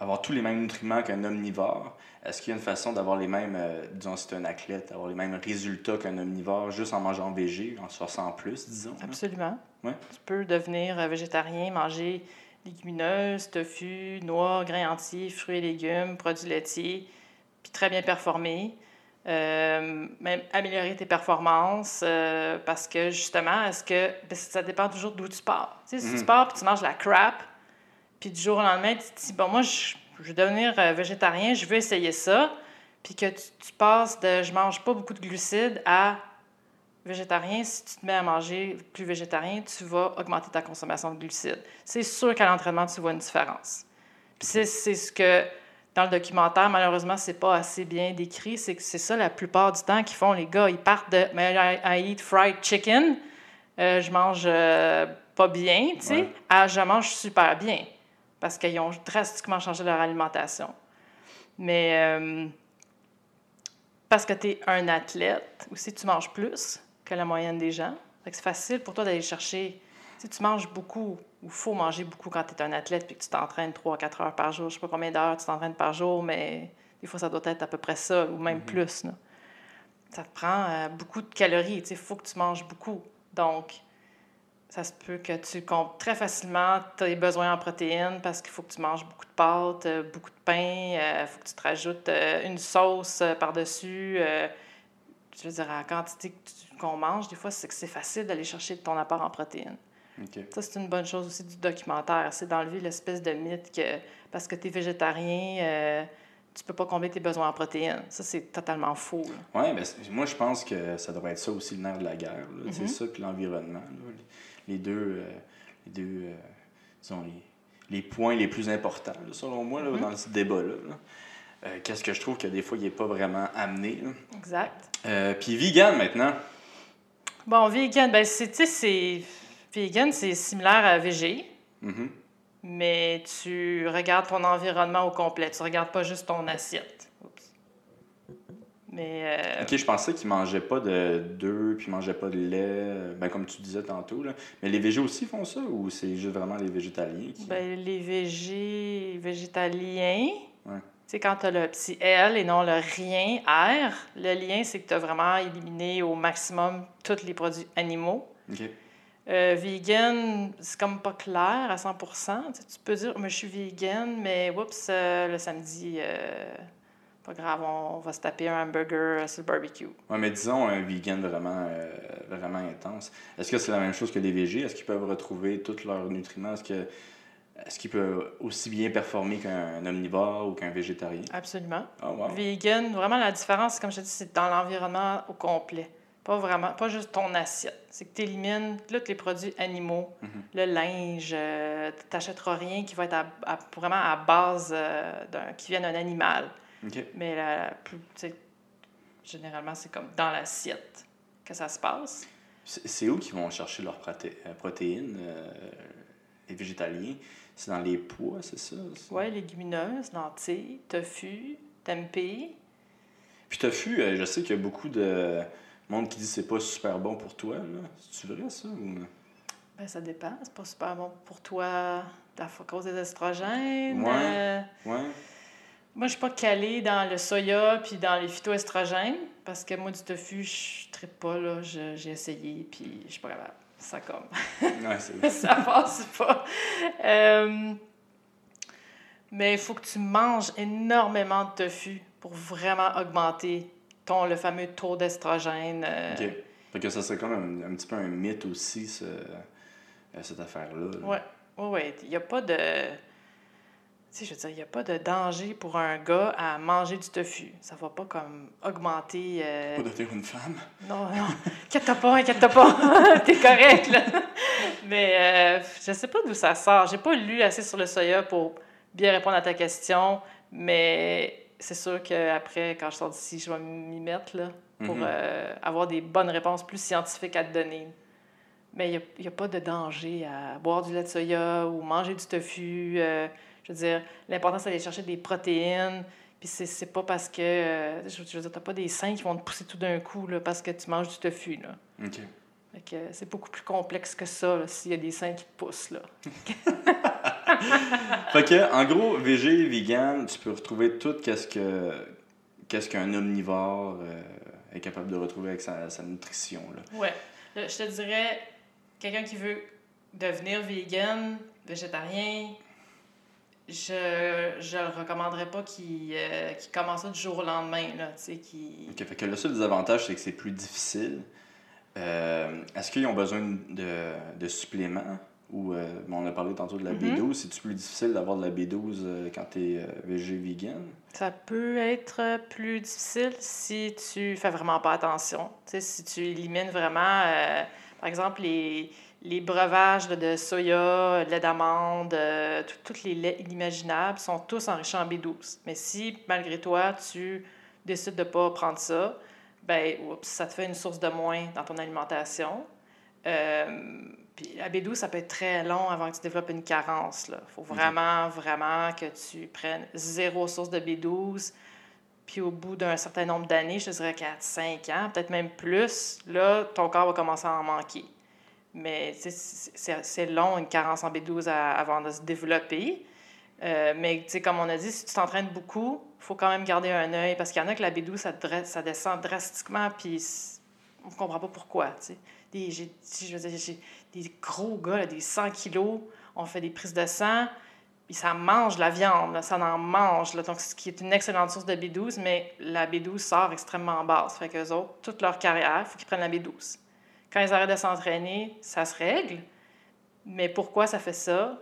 avoir tous les mêmes nutriments qu'un omnivore? Est-ce qu'il y a une façon d'avoir les mêmes, euh, disons, si tu un athlète, d'avoir les mêmes résultats qu'un omnivore juste en mangeant végé, en se forçant plus, disons? Absolument. Ouais. Tu peux devenir végétarien, manger légumineuses, tofu, noix, grains entiers, fruits et légumes, produits laitiers, puis très bien performer. Euh, même améliorer tes performances euh, parce que justement, est-ce que ben, ça dépend toujours d'où tu pars. Tu sais, si tu pars puis tu manges la crap, puis du jour au lendemain, tu te dis, bon, moi, je, je veux devenir euh, végétarien, je veux essayer ça, puis que tu, tu passes de je mange pas beaucoup de glucides à végétarien, si tu te mets à manger plus végétarien, tu vas augmenter ta consommation de glucides. C'est sûr qu'à l'entraînement, tu vois une différence. Puis c'est, c'est ce que, dans le documentaire, malheureusement, c'est pas assez bien décrit. C'est que c'est ça la plupart du temps qu'ils font, les gars. Ils partent de Mais I, I eat fried chicken, euh, je mange euh, pas bien, tu sais, Ouais. à je mange super bien. Parce qu'ils ont drastiquement changé leur alimentation. Mais. euh, parce que tu es un athlète, aussi tu manges plus que la moyenne des gens. C'est facile pour toi d'aller chercher. Si tu manges beaucoup, ou faut manger beaucoup quand tu es un athlète puis que tu t'entraînes 3-4 heures par jour, je sais pas combien d'heures tu t'entraînes par jour, mais des fois ça doit être à peu près ça, ou même plus. là. Ça te prend euh, beaucoup de calories, il faut que tu manges beaucoup. Donc, ça se peut que tu comptes très facilement tes besoins en protéines parce qu'il faut que tu manges beaucoup de pâtes, euh, beaucoup de pain, il faut que tu te rajoutes euh, une sauce euh, par-dessus. euh, je veux dire, à la quantité qu'on mange, des fois, c'est que c'est facile d'aller chercher ton apport en protéines. Ça, c'est une bonne chose aussi du documentaire. C'est d'enlever l'espèce de mythe que parce que tu es végétarien, euh, tu peux pas combler tes besoins en protéines. Ça, c'est totalement faux. Ouais, ben, c'est- moi, je pense que ça devrait être ça aussi le nerf de la guerre. là. Mhm. C'est ça, puis l'environnement. Les, deux, euh, les, deux euh, disons, les, les points les plus importants, là, selon moi, Mhm. là, dans ce débat-là. là. Euh, Qu'est-ce que je trouve que des fois, il n'est pas vraiment amené. Exact. Puis vegan, maintenant. Bon, vegan, ben, c'est, tu sais, c'est. Vegan, c'est similaire à végé, Mhm. mais tu regardes ton environnement au complet. Tu regardes pas juste ton assiette. Oups. Mais. euh, Ok, je pensais qu'ils mangeaient pas de d'œufs, puis ils mangeaient pas de lait, euh, ben, comme tu disais tantôt. Là. Mais les végés aussi font ça, ou c'est juste vraiment les végétaliens qui... Ben, les végé... végétaliens, Ouais. tu sais, quand tu as le petit L et non le rien R, le lien, c'est que tu as vraiment éliminé au maximum tous les produits animaux. Ok. Euh, vegan, c'est comme pas clair à 100 Tu sais, tu peux dire, mais je suis vegan, mais oups, euh, le samedi, euh, pas grave, on, on va se taper un hamburger euh, sur le barbecue. Ouais, mais disons un vegan vraiment, vraiment intense. Est-ce que c'est la même chose que les végés? Est-ce qu'ils peuvent retrouver tous leurs nutriments? Est-ce que est-ce qu'ils peuvent aussi bien performer qu'un omnivore ou qu'un végétarien? Absolument. Wow. Vegan, vraiment, la différence, comme je te dis, c'est dans l'environnement au complet. Pas vraiment, pas juste ton assiette. C'est que tu élimines tous les produits animaux, le linge, euh, t'achèteras rien qui va être à- à- vraiment à base euh, d'un, qui vient d'un animal. Mais la, tu généralement, c'est comme dans l'assiette que ça se passe. C'est où qu'ils vont chercher leurs proté- euh, protéines, euh, les végétaliens? C'est dans les pois, c'est ça? Ouais, légumineuses, lentilles, tofu, tempeh. Puis tofu, euh, je sais qu'il y a beaucoup de monde qui dit que c'est pas super bon pour toi. là. C'est-tu vrai, ça? Ou... Ben, ça dépend. C'est pas super bon pour toi à cause des estrogènes. Ouais. euh, Ouais. Moi, je suis pas calée dans le soya puis dans les phytoestrogènes parce que moi, du tofu, je ne pas. là. J'ai essayé puis je suis pas capable. Ça comme. Ouais, c'est ça passe pas. Euh, mais il faut que tu manges énormément de tofu pour vraiment augmenter ton, le fameux taux d'estrogène. euh, OK. Fait que ça serait comme un, un petit peu un mythe aussi, ce- euh, cette affaire-là. là. Ouais, ouais, ouais. Il n'y a pas de. Tu sais, je veux dire, il n'y a pas de danger pour un gars à manger du tofu. Ça va pas comme augmenter. euh, Pas devenir une femme? Non, non. Inquiète-toi pas, inquiète-toi pas. T'es correct, là. Mais euh, je sais pas d'où ça sort. J'ai pas lu assez sur le soya pour bien répondre à ta question, mais c'est sûr qu'après, quand je sors d'ici, je vais m'y mettre, là, pour Mhm. euh, avoir des bonnes réponses plus scientifiques à te donner. Mais il n'y a, pas de danger à boire du lait de soya ou manger du tofu. euh, je veux dire, l'important, c'est d'aller chercher des protéines. Puis c'est, pas parce que. euh, je, je veux dire, t'as pas des seins qui vont te pousser tout d'un coup là, parce que tu manges du tofu. Là. OK. C'est beaucoup plus complexe que ça, s'il y a des seins qui te poussent. Là. Fait que, en gros, végé, vegan, tu peux retrouver tout qu'est-ce que qu'est-ce qu'un omnivore euh, est capable de retrouver avec sa, sa nutrition. Là. Ouais. Là, je te dirais, quelqu'un qui veut devenir vegan, végétarien, je je le recommanderais pas qu'il euh, qu'il commence ça du jour au lendemain. Là, fait que le seul désavantage, c'est que c'est plus difficile. Euh, Est-ce qu'ils ont besoin de, de suppléments? Ou, euh, on a parlé tantôt de la Mhm. B12. C'est-tu plus difficile d'avoir de la B12 euh, quand tu es végé, vegan? Ça peut être plus difficile si tu fais vraiment pas attention. Tu sais, si tu élimines vraiment, euh, par exemple, les, les breuvages là, de soya, de lait d'amande, euh, tous les laits inimaginables sont tous enrichis en B12. Mais si, malgré toi, tu décides de pas prendre ça, ben, oups, ça te fait une source de moins dans ton alimentation. Puis la B12, ça peut être très long avant que tu développes une carence. Il faut vraiment, vraiment que tu prennes zéro source de B12. Puis au bout d'un certain nombre d'années, je te dirais 4, 5 ans, peut-être même plus, là, ton corps va commencer à en manquer. Mais c'est long, une carence en B12 à- avant de se développer. Euh, mais tu sais, comme on a dit, si tu t'entraînes beaucoup, il faut quand même garder un œil parce qu'il y en a que la B12, ça, descend drastiquement, puis on ne comprend pas pourquoi. Des, je veux dire, j'ai des gros gars, là, des 100 kilos, on fait des prises de sang, puis ça mange la viande, là, ça en mange. Là, donc, ce qui est une excellente source de B12, mais la B12 sort extrêmement basse. Fait qu'eux autres, toute leur carrière, il faut qu'ils prennent la B12. Quand ils arrêtent de s'entraîner, ça se règle. Mais pourquoi ça fait ça?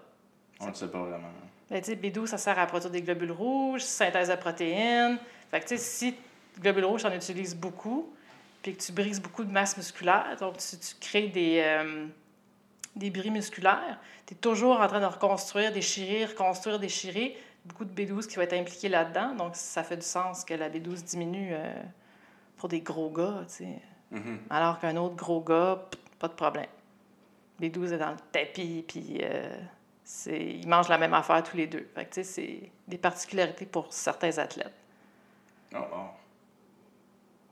On ne sait pas vraiment. Ben, tu sais, B12, ça sert à produire des globules rouges, synthèse de protéines. Fait que, si globules rouges, en utilises beaucoup, puis que tu brises beaucoup de masse musculaire, donc tu, tu crées des, euh, des bris musculaires, tu es toujours en train de reconstruire, déchirer, reconstruire, déchirer. Beaucoup de B12 qui va être impliqué là-dedans. Donc, ça fait du sens que la B12 diminue euh, pour des gros gars, tu sais. Mhm. Alors qu'un autre gros gars, pff, pas de problème. B12 est dans le tapis, puis euh, c'est, ils mangent la même affaire tous les deux. Fait tu sais, c'est des particularités pour certains athlètes. Oh, wow.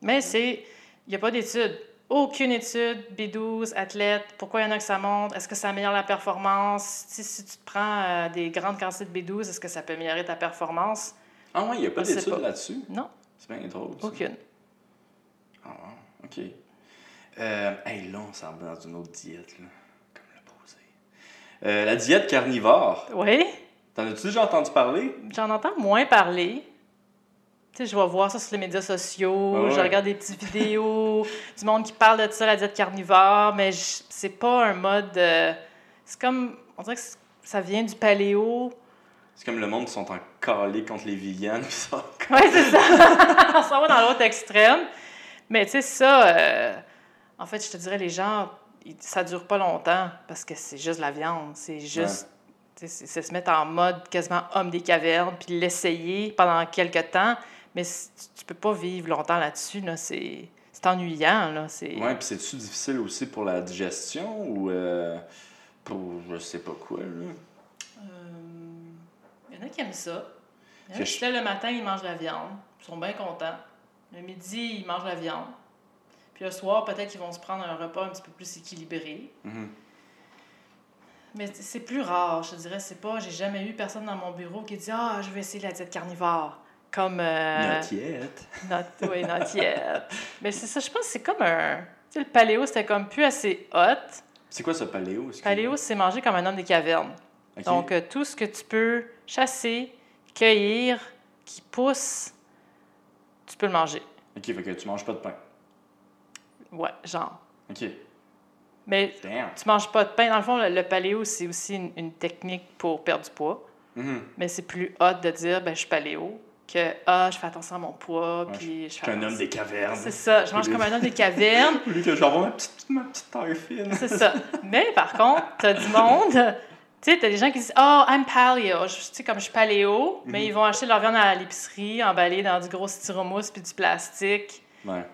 Mais c'est, il n'y a pas d'études. Aucune étude, B12, athlète, pourquoi il y en a que ça monte, est-ce que ça améliore la performance? Si, si tu te prends euh, des grandes quantités de B12, est-ce que ça peut améliorer ta performance? Ah ouais, il n'y a pas pas. là-dessus? Non, C'est bien drôle. ça. aucune. Ah wow, OK. Euh, hey, là, on s'en va dans une autre diète, là. Comme le posé. Euh, la diète carnivore. Oui, T'en as-tu déjà entendu parler? j'en entends moins parler. Tu sais, je vais voir ça sur les médias sociaux, Ah ouais. je regarde des petites vidéos, du monde qui parle de ça, la diète carnivore, mais c'est pas un mode. euh, c'est comme. On dirait que ça vient du paléo. C'est comme le monde qui sont en calé contre les vegans. ça. Oui, c'est ça. On s'en va dans l'autre extrême. Mais tu sais, ça, euh, en fait, je te dirais, les gens, ça dure pas longtemps parce que c'est juste la viande. C'est juste. c'est se mettre en mode quasiment homme des cavernes, puis l'essayer pendant quelques temps. Mais tu, peux pas vivre longtemps là-dessus. Là. C'est c'est ennuyant. Là. C'est... Ouais, puis c'est-tu difficile aussi pour la digestion ou euh, pour je sais pas quoi, là? Euh, Il y en a qui aiment ça. Il y en a Que qui je- se lèvent le matin, ils mangent la viande. Ils sont bien contents. Le midi, ils mangent la viande. Puis le soir, peut-être qu'ils vont se prendre un repas un petit peu plus équilibré. Mhm. Mais c'est plus rare, je te dirais. C'est pas. J'ai jamais eu personne dans mon bureau qui dit Ah, je vais essayer la diète carnivore. Comme. euh, Not yet. Not, oui, not yet. Mais c'est ça, je pense que c'est comme un. Tu sais, le paléo, c'était comme plus assez hot. C'est quoi ce paléo? Paléo, c'est manger comme un homme des cavernes. Donc, euh, tout ce que tu peux chasser, cueillir, qui pousse, tu peux le manger. Ok, fait que tu manges pas de pain. Ouais, genre. Ok. Mais Damn. tu manges pas de pain. Dans le fond, le, paléo, c'est aussi une, une technique pour perdre du poids. Mhm. Mais c'est plus hot de dire, ben, je suis paléo, que, ah, je fais attention à mon poids, puis je fais suis un homme des cavernes. C'est ça, je mange comme un homme des cavernes. Lui que j'envoie ma petite, ma petite taille fine. C'est ça. Mais par contre, t'as du monde. Tu sais, t'as des gens qui disent Oh, I'm paleo. Tu sais, comme je suis paléo, mais ils vont acheter leur viande à l'épicerie, emballée dans du gros styromousse puis du plastique.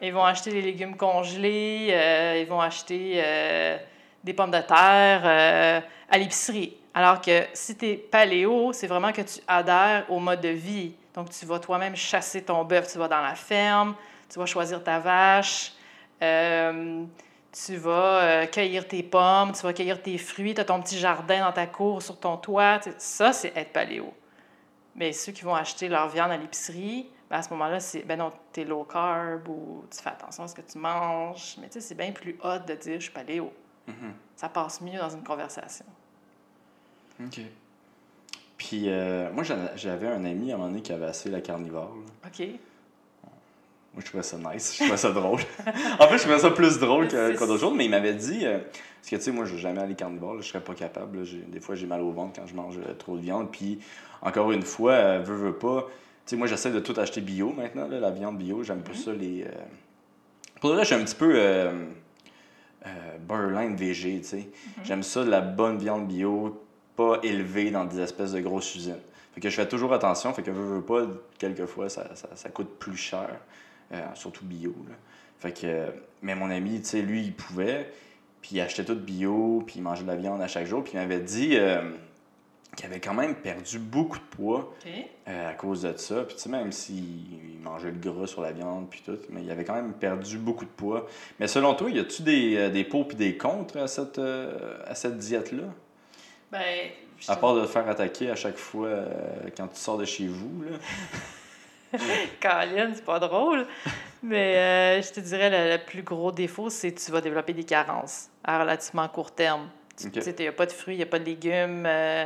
Ils vont acheter des légumes congelés. euh, ils vont acheter euh, des pommes de terre euh, à l'épicerie. Alors que si tu es paléo, c'est vraiment que tu adhères au mode de vie. Donc, tu vas toi-même chasser ton bœuf, tu vas dans la ferme, tu vas choisir ta vache, euh, tu vas euh, cueillir tes pommes, tu vas cueillir tes fruits, tu as ton petit jardin dans ta cour, sur ton toit. Ça, c'est être paléo. Mais ceux qui vont acheter leur viande à l'épicerie, ben à ce moment-là, c'est ben non, t'es low carb ou tu fais attention à ce que tu manges. Mais tu sais, c'est bien plus hot de dire je suis paléo. Ça passe mieux dans une conversation. OK. Puis, euh, moi, j'avais un ami à un moment donné qui avait assez la carnivore. là. OK? Moi, je trouvais ça nice. Je trouvais ça drôle. en fait, je trouvais ça plus drôle qu'autre d'autres jours, mais il m'avait dit. euh, parce que, tu sais, moi, je vais jamais aller carnivore. là, je serais pas capable. là. Des fois, j'ai mal au ventre quand je mange euh, trop de viande. Puis, encore une fois, euh, veux, veux pas. Tu sais, moi, j'essaie de tout acheter bio maintenant, là, la viande bio. J'aime pas ça, les. euh, Pour le reste, je suis un petit peu. Euh... Berlin VG, tu sais. J'aime ça, de la bonne viande bio, pas élevée dans des espèces de grosses usines. Fait que je fais toujours attention, fait que veux, veux pas, quelquefois, ça, ça, ça coûte plus cher, euh, surtout bio. Là. Fait que, mais mon ami, tu sais, lui, il pouvait, puis il achetait tout bio, puis il mangeait de la viande à chaque jour, puis il m'avait dit euh, qu'il avait quand même perdu beaucoup de poids euh, à cause de ça. Puis tu sais, même s'il mangeait le gras sur la viande, puis tout, mais il avait quand même perdu beaucoup de poids. Mais selon toi, y a-tu des, des pour puis des contre à cette, à cette diète-là? Ben, À part de te faire attaquer à chaque fois euh, quand tu sors de chez vous, là. Caroline, c'est pas drôle. Mais euh, je te dirais, le, le plus gros défaut, c'est que tu vas développer des carences à relativement court terme. Tu il n'y a pas de fruits, il n'y a pas de légumes. euh,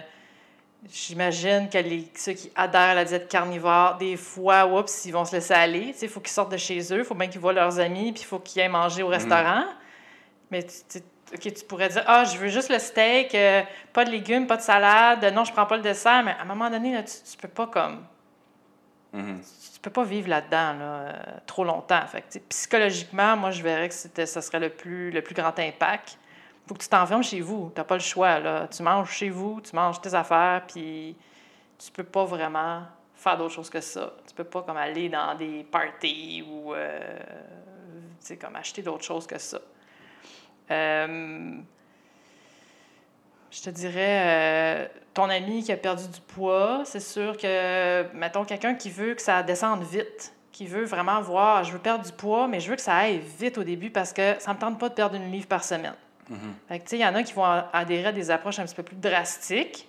J'imagine que les, ceux qui adhèrent à la diète carnivore, des fois, oups, ils vont se laisser aller. Il faut qu'ils sortent de chez eux, il faut bien qu'ils voient leurs amis, puis il faut qu'ils aillent manger au restaurant. Mais tu- ok, tu pourrais dire, ah, je veux juste le steak, euh, pas de légumes, pas de salade, non, je prends pas le dessert. Mais à un moment donné, là, tu, tu peux pas comme Mhm. tu peux pas vivre là-dedans là, euh, trop longtemps. Fait que, psychologiquement, moi, je verrais que ça serait le plus, le plus grand impact. faut que tu t'enfermes chez vous. Tu n'as pas le choix. Là. Tu manges chez vous, tu manges tes affaires, puis tu peux pas vraiment faire d'autre chose que ça. Tu peux pas comme aller dans des parties ou euh, comme acheter d'autres choses que ça. Euh, je te dirais, euh, ton ami qui a perdu du poids, c'est sûr que, mettons, quelqu'un qui veut que ça descende vite, qui veut vraiment voir, je veux perdre du poids, mais je veux que ça aille vite au début parce que ça ne me tente pas de perdre une livre par semaine. Tu sais, il y en a qui vont adhérer à des approches un petit peu plus drastiques.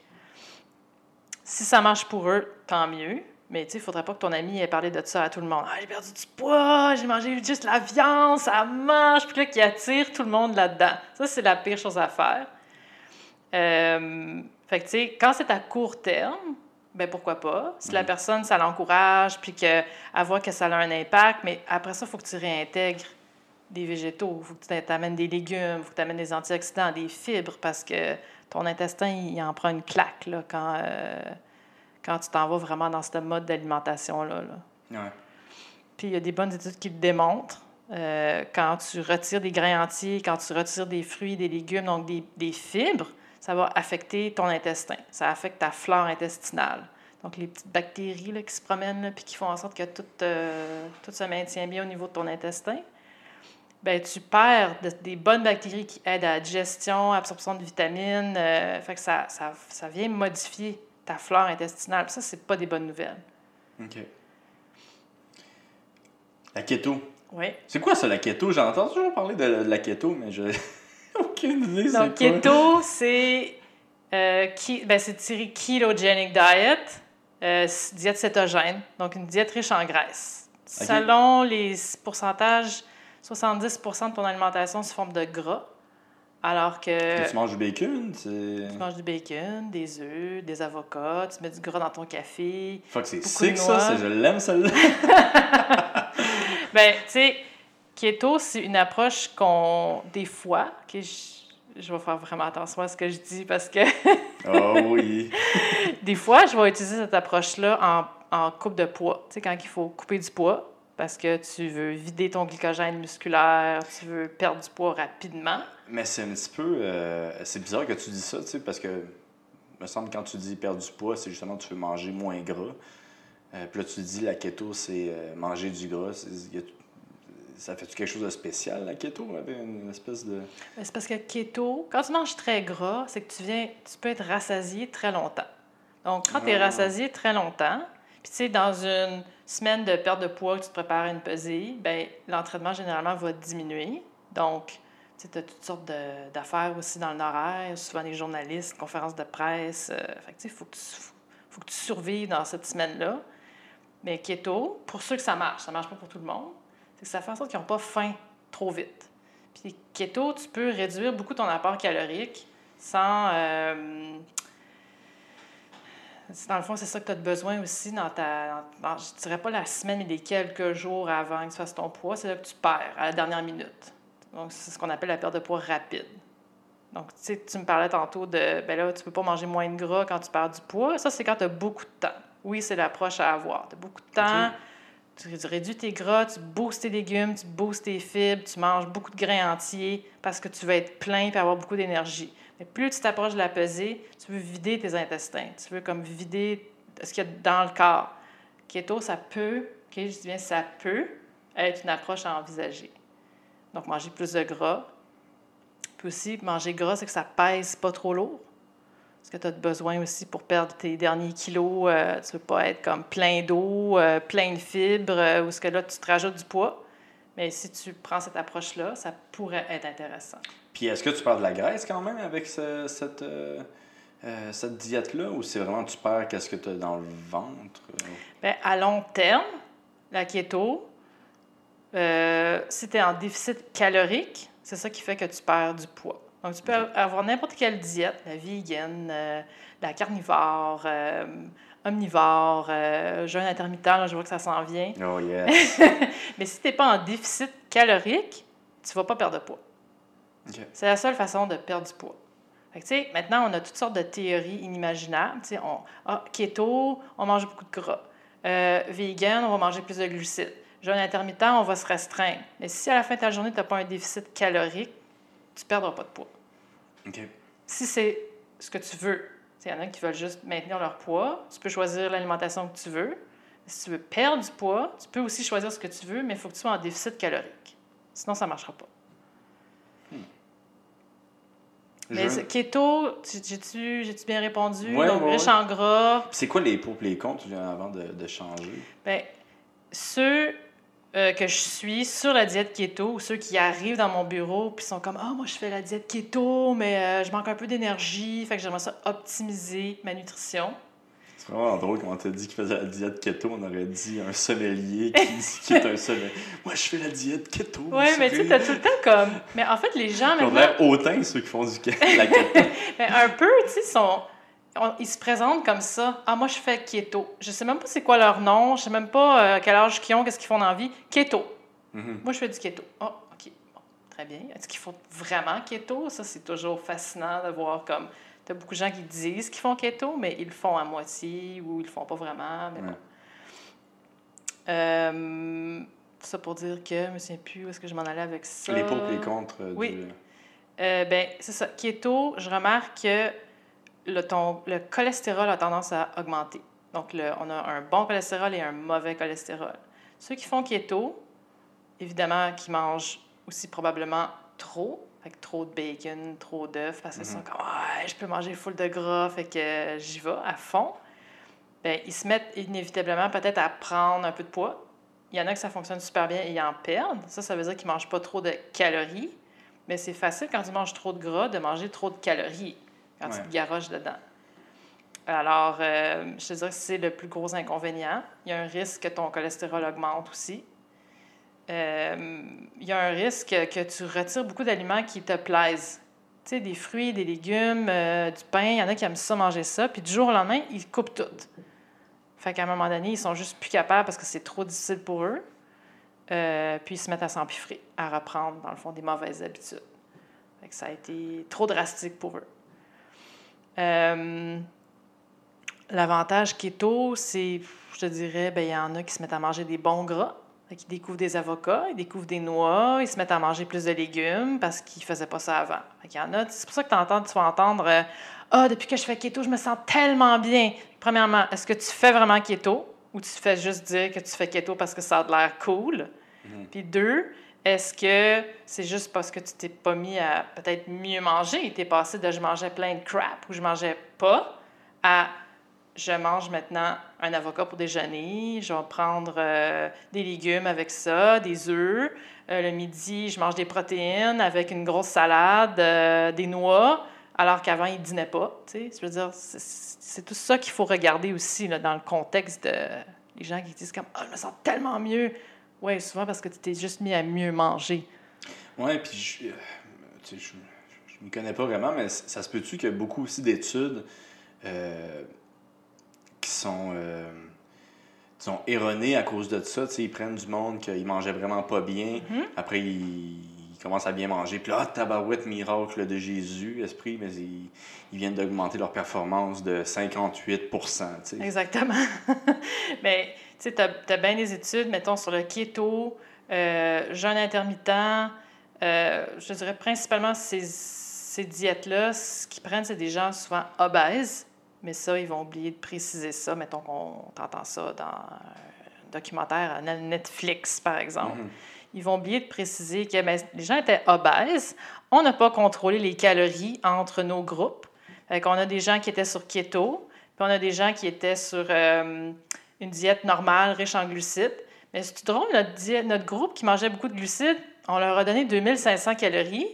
Si ça marche pour eux, tant mieux. Mais tu sais, il ne faudrait pas que ton ami ait parlé de ça à tout le monde. Ah, j'ai perdu du poids, j'ai mangé juste la viande, ça marche. Puis là, qui attire tout le monde là-dedans. Ça, c'est la pire chose à faire. Euh, fait que, tu sais, quand c'est à court terme, ben pourquoi pas? Si la personne, ça l'encourage, puis qu'elle voit que ça a un impact, mais après ça, il faut que tu réintègres des végétaux, il faut que tu t'amènes des légumes, il faut que tu amènes des antioxydants, des fibres, parce que ton intestin, il en prend une claque là, quand, euh, quand tu t'en vas vraiment dans ce mode d'alimentation-là. là. Ouais. Puis il y a des bonnes études qui le démontrent. Euh, quand tu retires des grains entiers, quand tu retires des fruits, des légumes, donc des, des fibres, ça va affecter ton intestin. Ça affecte ta flore intestinale. Donc les petites bactéries là, qui se promènent puis qui font en sorte que tout, euh, tout se maintient bien au niveau de ton intestin. Ben, tu perds de- des bonnes bactéries qui aident à la digestion, absorption de vitamines. euh, fait que ça, ça, ça vient modifier ta flore intestinale. Ça, c'est pas des bonnes nouvelles. OK. La keto. Oui. C'est quoi ça, la keto? J'entends toujours parler de, de la keto, mais je aucune idée Donc, keto, c'est euh, ben, c'est tiré ketogenic diet, euh, diète cétogène, donc une diète riche en graisse. Selon les pourcentages, 70 de ton alimentation se forme de gras, alors que Tu manges du bacon? C'est... tu manges du bacon, des œufs, des avocats, tu mets du gras dans ton café. Fuck, c'est sick ça, je l'aime celle-là. Ben, tu sais, keto, c'est une approche qu'on, des fois, que je, je vais faire vraiment attention à ce que je dis parce que oh oui. Des fois, je vais utiliser cette approche-là en, en coupe de poids. Tu sais, quand il faut couper du poids, parce que tu veux vider ton glycogène musculaire, tu veux perdre du poids rapidement. Mais c'est un petit peu. euh, c'est bizarre que tu dis ça, tu sais, parce que. me semble quand tu dis perdre du poids, c'est justement que tu veux manger moins gras. Euh, puis là, tu dis la keto, c'est euh, manger du gras. Y a- ça fait-tu quelque chose de spécial, la keto, avec une espèce de... Ben, C'est parce que keto, quand tu manges très gras, c'est que tu viens, tu peux être rassasié très longtemps. Donc, quand tu es Ah. rassasié très longtemps, puis tu sais, dans une semaine de perte de poids que tu te prépares à une pesée, ben l'entraînement généralement va diminuer. Donc, tu as toutes sortes d'affaires aussi dans le horaire, souvent des journalistes, conférences de presse. euh, fait que, faut, que tu- faut que tu survives dans cette semaine-là. Mais keto, pour ceux que ça marche, ça marche pas pour tout le monde, c'est que ça fait en sorte qu'ils n'ont pas faim trop vite. Puis keto, tu peux réduire beaucoup ton apport calorique sans... euh, dans le fond, c'est ça que tu as besoin aussi dans ta... dans- je dirais pas la semaine, mais les quelques jours avant que tu fasses ton poids, c'est là que tu perds, à la dernière minute. Donc, c'est ce qu'on appelle la perte de poids rapide. Donc, tu sais, tu me parlais tantôt de, ben là, tu peux pas manger moins de gras quand tu perds du poids. Ça, c'est quand tu as beaucoup de temps. Oui, c'est l'approche à avoir. Tu as beaucoup de temps, tu tu réduis tes gras, tu boostes tes légumes, tu boostes tes fibres, tu manges beaucoup de grains entiers parce que tu veux être plein et avoir beaucoup d'énergie. Mais plus tu t'approches de la pesée, tu veux vider tes intestins. Tu veux comme vider ce qu'il y a dans le corps. Keto, ça peut, je dis bien ça peut être une approche à envisager. Donc, manger plus de gras. Puis aussi, manger gras, c'est que ça pèse pas trop lourd. Parce que tu as besoin aussi pour perdre tes derniers kilos. euh, tu veux pas être comme plein d'eau, euh, plein de fibres, euh, ou ce que là, tu te rajoutes du poids. Mais si tu prends cette approche-là, ça pourrait être intéressant. Puis est-ce que tu perds de la graisse quand même avec ce- cette, euh, euh, cette diète-là ou c'est vraiment tu perds qu'est-ce que tu as dans le ventre? Bien, à long terme, la keto, euh, si tu es en déficit calorique, c'est ça qui fait que tu perds du poids. Donc, tu peux avoir n'importe quelle diète, la vegan, euh, la carnivore, omnivore, jeûne intermittent, là, je vois que ça s'en vient. Oh yes! Mais si tu n'es pas en déficit calorique, tu ne vas pas perdre de poids. C'est la seule façon de perdre du poids. Fait que, maintenant, on a toutes sortes de théories inimaginables. On, ah, keto, on mange beaucoup de gras. Euh, vegan, on va manger plus de glucides. Jeûne intermittent, on va se restreindre. Mais si à la fin de ta journée, tu n'as pas un déficit calorique, tu ne perdras pas de poids. Si c'est ce que tu veux, il y en a qui veulent juste maintenir leur poids, tu peux choisir l'alimentation que tu veux. Si tu veux perdre du poids, tu peux aussi choisir ce que tu veux, mais il faut que tu sois en déficit calorique. Sinon, ça ne marchera pas. Mais Je- keto, tu- j'ai-tu bien répondu? Ouais, Donc, ouais, riche ouais. en gras. C'est quoi les pour et les contre avant de, de changer? Bien, ceux euh, que je suis sur la diète keto ou ceux qui arrivent dans mon bureau puis sont comme Ah, moi, je fais la diète keto, mais euh, je manque un peu d'énergie, fait que j'aimerais ça optimiser ma nutrition. C'est vraiment drôle quand on t'a dit qu'il faisait la diète keto, on aurait dit un sommelier qui qu'il est un sommelier. Moi, je fais la diète keto. Oui, mais tu sais, t'as tout le temps comme. Mais en fait, les gens Ils ont l'air hautains, ceux qui font du la keto. Ben, un peu, tu sais, sont... on- ils se présentent comme ça. Ah, moi, je fais keto. Je sais même pas c'est quoi leur nom. Je sais même pas euh, quel âge qu'ils ont, qu'est-ce qu'ils font dans la vie. Keto. Mhm. Moi, je fais du keto. Ah, OK. Bon, très bien. Est-ce qu'ils font vraiment keto? Ça, c'est toujours fascinant de voir comme... Tu as beaucoup de gens qui disent qu'ils font keto, mais ils le font à moitié ou ils le font pas vraiment. Mais bon. Euh, ça pour dire que, je me souviens plus où est-ce que je m'en allais avec ça. Les pour et les contre euh, Oui. du... Euh, ben, c'est ça. Keto, je remarque que le, ton, le cholestérol a tendance à augmenter. Donc, le- on a un bon cholestérol et un mauvais cholestérol. Ceux qui font keto, évidemment, qui mangent aussi probablement trop, fait que trop de bacon, trop d'œufs, parce qu'ils sont comme ouais, je peux manger full de gras, fait que j'y vais à fond. Ben, ils se mettent inévitablement peut-être à prendre un peu de poids. Il y en a que ça fonctionne super bien et ils en perdent. Ça, ça veut dire qu'ils ne mangent pas trop de calories. Mais c'est facile quand tu manges trop de gras de manger trop de calories quand tu Ouais. te garoches dedans. Alors, euh, je te dirais que c'est le plus gros inconvénient. Il y a un risque que ton cholestérol augmente aussi. Euh, il y a un risque que tu retires beaucoup d'aliments qui te plaisent. Tu sais, des fruits, des légumes, euh, du pain. Il y en a qui aiment ça, manger ça. Puis du jour au lendemain, ils coupent tout. Fait qu'à un moment donné, ils sont juste plus capables parce que c'est trop difficile pour eux. Euh, puis ils se mettent à s'empiffrer, à reprendre, dans le fond, des mauvaises habitudes. Fait que ça a été trop drastique pour eux. Euh, L'avantage keto, c'est, je te dirais, ben, il y en a qui se mettent à manger des bons gras. Qu'ils découvrent des avocats, ils découvrent des noix, ils se mettent à manger plus de légumes parce qu'ils ne faisaient pas ça avant. Qu'il y en a, c'est pour ça que t'entends, tu vas entendre euh, Ah, depuis que je fais keto, je me sens tellement bien. Premièrement, est-ce que tu fais vraiment keto ou tu fais juste dire que tu fais keto parce que ça a de l'air cool? Puis deux, Est-ce que c'est juste parce que tu t'es pas mis à peut-être mieux manger? Tu es passé de je mangeais plein de crap ou je mangeais pas à je mange maintenant un avocat pour déjeuner, je vais prendre euh, des légumes avec ça, des œufs. Euh, le midi, je mange des protéines avec une grosse salade, euh, des noix, alors qu'avant, il ne dînait pas. c'est- tout ça qu'il faut regarder aussi là, dans le contexte de les gens qui disent comme « Ah, je me sens tellement mieux! » Oui, souvent parce que tu t'es juste mis à mieux manger. Ouais, puis je, sais, je, connais pas vraiment, mais ça se peut-tu qu'il y a beaucoup aussi d'études qui sont, euh, disons, erronées à cause de ça. Tu sais, ils prennent du monde qui mangeait vraiment pas bien, Mhm. après ils, ils commencent à bien manger, puis là, ah, tabarouette miracle de Jésus, esprit, mais ils, ils viennent d'augmenter leur performance de 58 tu sais. Exactement. Mais tu sais, tu as, bien des études, mettons, sur le keto, euh, jeûne intermittent. euh, je dirais principalement ces, ces diètes-là, ce qu'ils prennent, c'est des gens souvent obèses. Mais ça, ils vont oublier de préciser ça. Mettons qu'on t'entend ça dans un documentaire à Netflix, par exemple. Mhm. Ils vont oublier de préciser que ben, les gens étaient obèses. On n'a pas contrôlé les calories entre nos groupes. Fait qu'on a des gens qui étaient sur keto, puis on a des gens qui étaient sur euh, une diète normale, riche en glucides. Mais c'est drôle, notre, diète- notre groupe qui mangeait beaucoup de glucides, on leur a donné 2500 calories.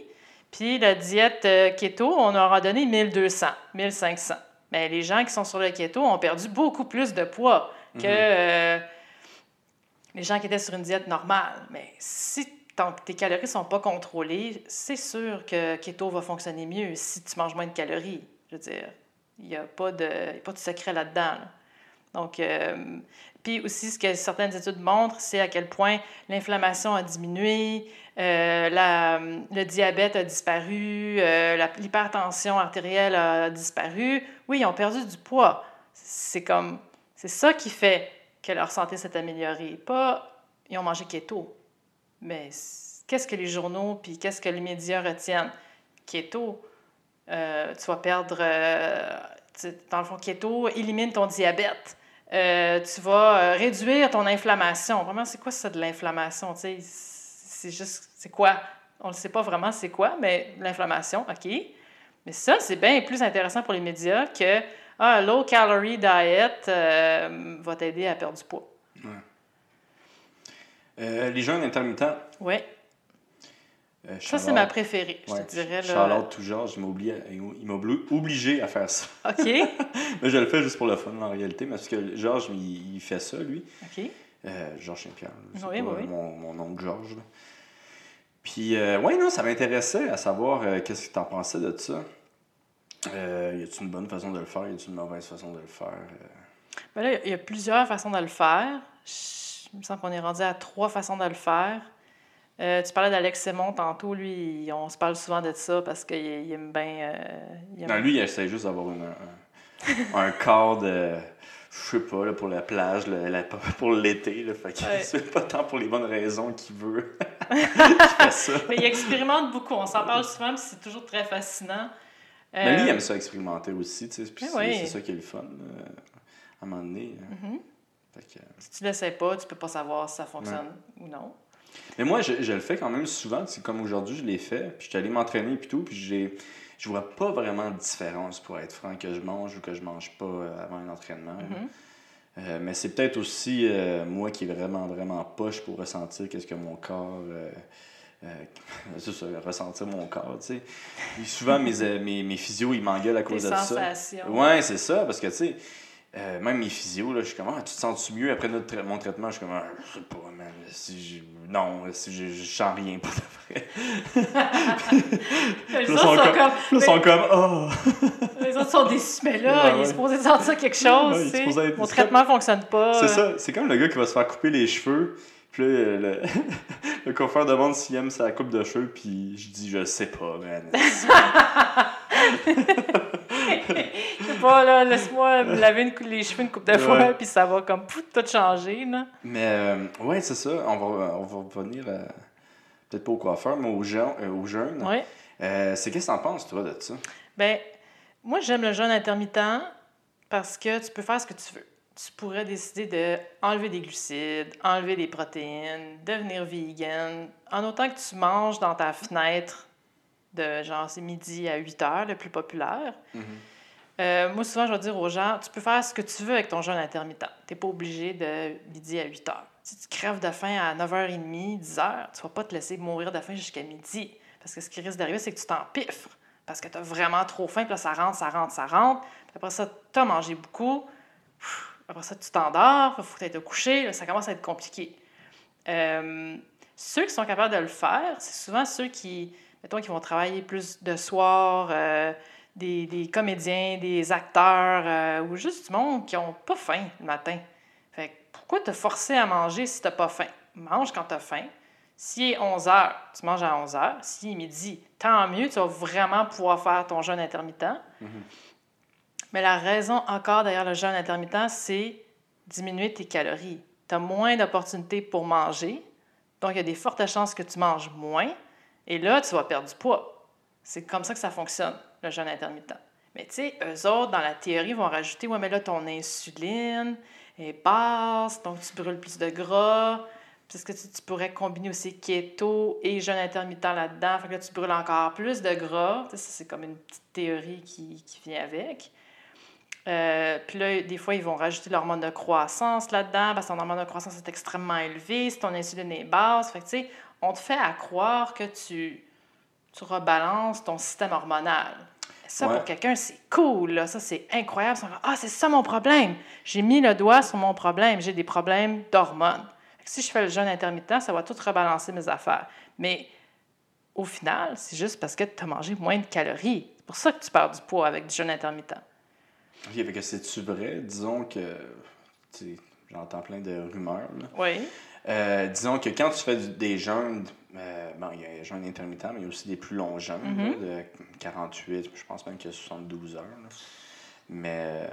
Puis la diète euh, keto, on leur a donné 1200, 1500. Mais les gens qui sont sur le keto ont perdu beaucoup plus de poids que euh, les gens qui étaient sur une diète normale. Mais si ton- tes calories ne sont pas contrôlées, c'est sûr que keto va fonctionner mieux si tu manges moins de calories. Je veux dire, il n'y a, a pas de secret là-dedans. là. Donc, euh, puis aussi, ce que certaines études montrent, c'est à quel point l'inflammation a diminué, euh, le diabète a disparu, euh, l'hypertension artérielle a disparu. Oui, ils ont perdu du poids. C'est comme, c'est ça qui fait que leur santé s'est améliorée. Pas, ils ont mangé keto. Mais qu'est-ce que les journaux puis qu'est-ce que les médias retiennent? Keto, euh, tu vas perdre, dans le fond, keto élimine ton diabète. Euh, tu vas euh, réduire ton inflammation. Vraiment, c'est quoi ça de l'inflammation? C'est juste, c'est quoi? On ne sait pas vraiment c'est quoi, mais l'inflammation, OK. Mais ça, c'est bien plus intéressant pour les médias que ah, low calorie diet euh, va t'aider à perdre du poids. Euh, les jeûnes intermittents, Oui, euh, ça, c'est ma préférée, je Ouais, te dirais. Là. Charlotte tout genre, il m'a obligé à faire ça. OK, Mais je le fais juste pour le fun en réalité, parce que Georges, il, il fait ça, lui. OK. Euh, Georges Saint-Pierre, Oui, oui. Mon, mon oncle Georges. Puis, euh, ouais, non, ça m'intéressait à savoir euh, qu'est-ce que tu en pensais de ça. Y a-t-il une bonne façon de le faire, y a-t-il une mauvaise façon de le faire? Ben là, il y a plusieurs façons de le faire. Je- Il me semble qu'on est rendu à trois façons de le faire. Euh, tu parlais d'Alex Simon tantôt, lui, il- on se parle souvent de ça parce qu'il il aime bien. euh, il Non, lui, il essaie juste d'avoir un, un corps de. Je sais pas, là, pour la plage, la- la- pour l'été. Fait que Ouais. c'est pas tant pour les bonnes raisons qu'il veut. qu'il fait ça. Mais il expérimente beaucoup. On s'en parle souvent, puis c'est toujours très fascinant. Mais lui, Euh, il aime ça expérimenter aussi, tu sais. Puis Oui, c'est oui. ça qui est le fun, à un moment donné. euh. Fait que, euh, Si tu ne l'essaies pas, tu peux pas savoir si ça fonctionne ou non. Mais moi, je, je le fais quand même souvent. C'est comme aujourd'hui, je l'ai fait. Puis je suis allé m'entraîner et tout. Puis j'ai, je vois pas vraiment de différence, pour être franc, que je mange ou que je mange pas euh, avant un entraînement. Mhm. Euh, mais c'est peut-être aussi euh, moi qui est vraiment, vraiment poche pour ressentir qu'est-ce que mon corps. euh, ça, ressentir mon corps, tu sais. Puis souvent, mes, mes, mes physios, ils m'engueulent à cause de ça. Ouais, c'est ça, parce que, tu sais, euh, même mes physios, là, je suis comme, ah, tu te sens-tu mieux après notre mon traitement? Je suis comme, ah, je sais pas, man. Si je- Non, si je, je sens rien pour de vrai. Les autres sont comme- sont comme, oh! Les autres sont déçus, mais là, Ouais, il est ouais. supposé sentir quelque chose. Ouais, être- Mon traitement fonctionne pas. C'est ça, c'est comme le gars qui va se faire couper les cheveux. Puis là, le, le coiffeur demande s'il aime sa coupe de cheveux, puis je dis, je sais pas, man. Je sais pas, là, laisse-moi me laver une les cheveux une coupe de fois, Ouais. puis ça va comme pouf, tout changer, là. Mais euh, ouais, c'est ça, on va, on va revenir à- peut-être pas au coiffeur, mais aux, gens, euh, aux jeunes. Euh, c'est qu'est-ce que t'en penses, toi, de ça? Ben, moi, j'aime le jeûne intermittent parce que tu peux faire ce que tu veux. tu pourrais décider de enlever des glucides, enlever des protéines, devenir vegan, en autant que tu manges dans ta fenêtre de genre c'est midi à 8 heures, le plus populaire. Euh, moi, souvent, je vais dire aux gens, tu peux faire ce que tu veux avec ton jeûne intermittent. Tu n'es pas obligé de midi à 8 heures. Si tu crèves de faim à 9h30, 10h, tu ne vas pas te laisser mourir de faim jusqu'à midi. Parce que ce qui risque d'arriver, c'est que tu t'empiffres. Parce que tu as vraiment trop faim, puis là, ça rentre, ça rentre, ça rentre. Puis après ça, tu as mangé beaucoup. Pff, Après ça, tu t'endors, il faut que tu te coucher. Là, ça commence à être compliqué. Euh, ceux qui sont capables de le faire, c'est souvent ceux qui, mettons, qui vont travailler plus de soir, euh, des, des comédiens, des acteurs, euh, ou juste du monde qui n'ont pas faim le matin. Fait que pourquoi te forcer à manger si tu n'as pas faim? Mange quand tu as faim. S'il est 11 heures, tu manges à 11 heures. S'il est midi, tant mieux, tu vas vraiment pouvoir faire ton jeûne intermittent. Mais la raison encore derrière le jeûne intermittent, c'est diminuer tes calories. Tu as moins d'opportunités pour manger, donc il y a des fortes chances que tu manges moins, et là, tu vas perdre du poids. C'est comme ça que ça fonctionne, le jeûne intermittent. Mais tu sais, eux autres, dans la théorie, vont rajouter Ouais, mais là, ton insuline est basse, donc tu brûles plus de gras. Puisque tu, tu pourrais combiner aussi keto et jeûne intermittent là-dedans? Fait que là, tu brûles encore plus de gras. C'est comme une petite théorie qui, qui vient avec. Euh, puis là, des fois, ils vont rajouter l'hormone de croissance là-dedans, parce que ton hormone de croissance est extrêmement élevée, si ton insuline est basse. Fait que, tu sais, on te fait à croire que tu, tu rebalances ton système hormonal. Ça, Ouais. pour quelqu'un, c'est cool, là. Ça, c'est incroyable. Ah, c'est ça mon problème. J'ai mis le doigt sur mon problème. J'ai des problèmes d'hormones. Si je fais le jeûne intermittent, ça va tout rebalancer mes affaires. Mais au final, c'est juste parce que tu as mangé moins de calories. C'est pour ça que tu perds du poids avec du jeûne intermittent. Ok, fait que c'est-tu vrai? Disons que. J'entends plein de rumeurs. là. Oui. Euh, disons que quand tu fais du- des jeûnes, euh, bon, il y a les jeûnes intermittents, mais il y a aussi des plus longs jeûnes, là, de 48, je pense même qu'il y a 72 heures. là. Mais euh,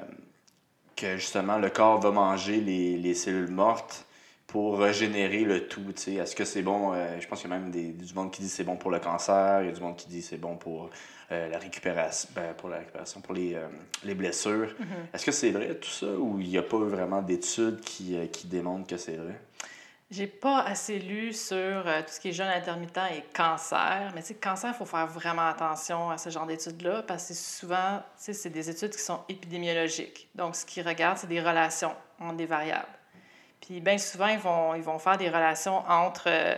que justement, le corps va manger les, les cellules mortes pour régénérer le tout. Est-ce que c'est bon? euh, je pense qu'il y a même des, du monde qui dit que c'est bon pour le cancer, il y a du monde qui dit que c'est bon pour la récupération, ben, pour la récupération, pour les, les blessures. Est-ce que c'est vrai tout ça ou il n'y a pas vraiment d'études qui, qui démontrent que c'est vrai? J'ai pas assez lu sur euh, tout ce qui est jeûne intermittent et cancer. Mais tu sais, cancer, il faut faire vraiment attention à ce genre d'études-là parce que souvent, c'est des études qui sont épidémiologiques. Donc, ce qu'ils regardent, c'est des relations entre des variables. Puis, bien souvent, ils vont, ils vont faire des relations entre. euh,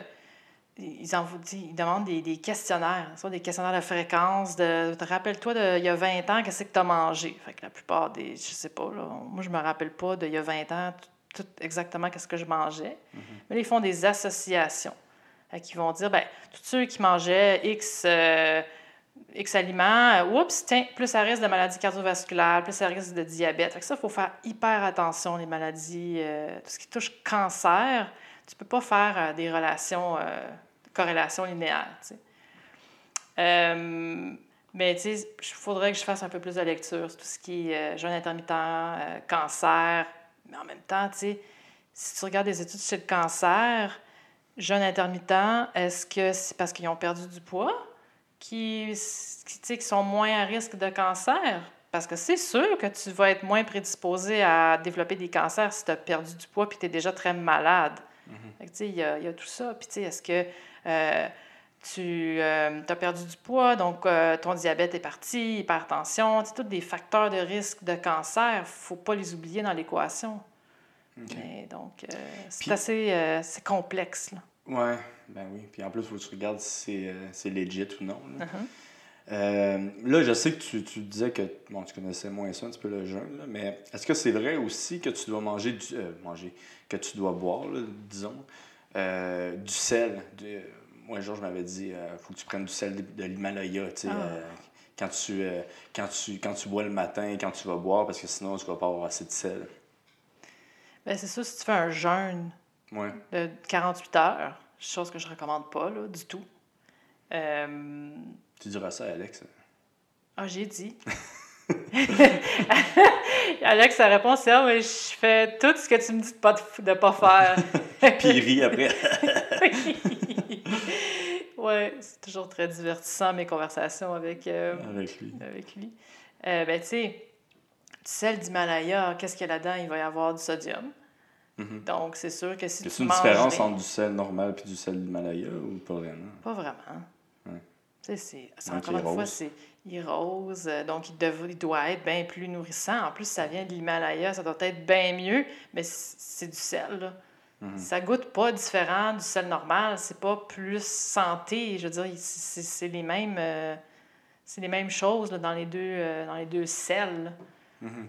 ils, en, ils demandent des, des questionnaires, soit des questionnaires de fréquence. De, te rappelle-toi, de, il y a 20 ans, qu'est-ce que tu as mangé? Fait que la plupart des. Je sais pas, là, moi, je me rappelle pas d'il y a 20 ans tout exactement qu'est-ce que je mangeais. Mais là, ils font des associations. Qu'ils vont dire, ben, tous ceux qui mangeaient X, euh, X aliments, euh, oups, tiens, plus à risque de maladies cardiovasculaires, plus à risque de diabète. Fait que ça, il faut faire hyper attention, les maladies, euh, tout ce qui touche cancer. Tu peux pas faire euh, des relations, corrélations linéaires, tu sais. Mais tu sais, il faudrait que je fasse un peu plus de lecture sur tout ce qui est jeûne intermittent, cancer. Mais en même temps, tu sais, si tu regardes des études sur le cancer, jeûne intermittent, est-ce que c'est parce qu'ils ont perdu du poids qui, qui, qui sont moins à risque de cancer? Parce que c'est sûr que tu vas être moins prédisposé à développer des cancers si tu as perdu du poids et tu es déjà très malade. Tu sais, Il y, a, il y a tout ça. Puis, tu sais, est-ce que euh, tu as perdu du poids, donc euh, ton diabète est parti, hypertension, sais, tous des facteurs de risque de cancer, il ne faut pas les oublier dans l'équation. Mais donc, euh, c'est Puis- assez euh, c'est complexe. Là. Ouais, ben oui. Puis en plus, il faut que tu regardes si c'est, euh, c'est legit ou non. Là. Uh-huh. Euh, là, je sais que tu, tu disais que bon, tu connaissais moins ça, un petit peu le jeûne, là, mais est-ce que c'est vrai aussi que tu dois manger du euh, manger que tu dois boire, disons, euh, du sel? Du- moi, Georges m'avait dit il faut que tu prennes du sel de, de l'Himalaya, tu sais, Ah. euh, quand, tu, euh, quand, tu, quand tu bois le matin quand tu vas boire, parce que sinon, tu vas pas avoir assez de sel. Ben, c'est sûr, si tu fais un jeûne Ouais. de 48 heures, chose que je ne recommande pas là, du tout. Euh, Tu diras ça à Alex. Ah, j'ai dit. Alex, sa réponse, c'est Ah, mais je fais tout ce que tu me dis de pas, de pas faire. Puis il rit après. ouais, c'est toujours très divertissant mes conversations avec, euh, avec lui. avec lui. Euh, ben, tu sais, sel d'Himalaya, qu'est-ce qu'il y a là-dedans? Il va y avoir du sodium. Mhm. Donc, c'est sûr que si Y tu une manges différence rien- entre du sel normal et du sel d'Himalaya ou pas vraiment? Pas vraiment. Ouais. Tu sais, c'est, encore une fois, c'est il rose, euh, donc il, dev- il doit être bien plus nourrissant. En plus, ça vient de l'Himalaya, ça doit être bien mieux, mais c'est du sel. Là. Mhm. Ça goûte pas différent du sel normal, c'est pas plus santé. Je veux dire, c'est, les mêmes, euh, c'est les mêmes choses là, dans, les deux, euh, dans les deux sels. Mhm.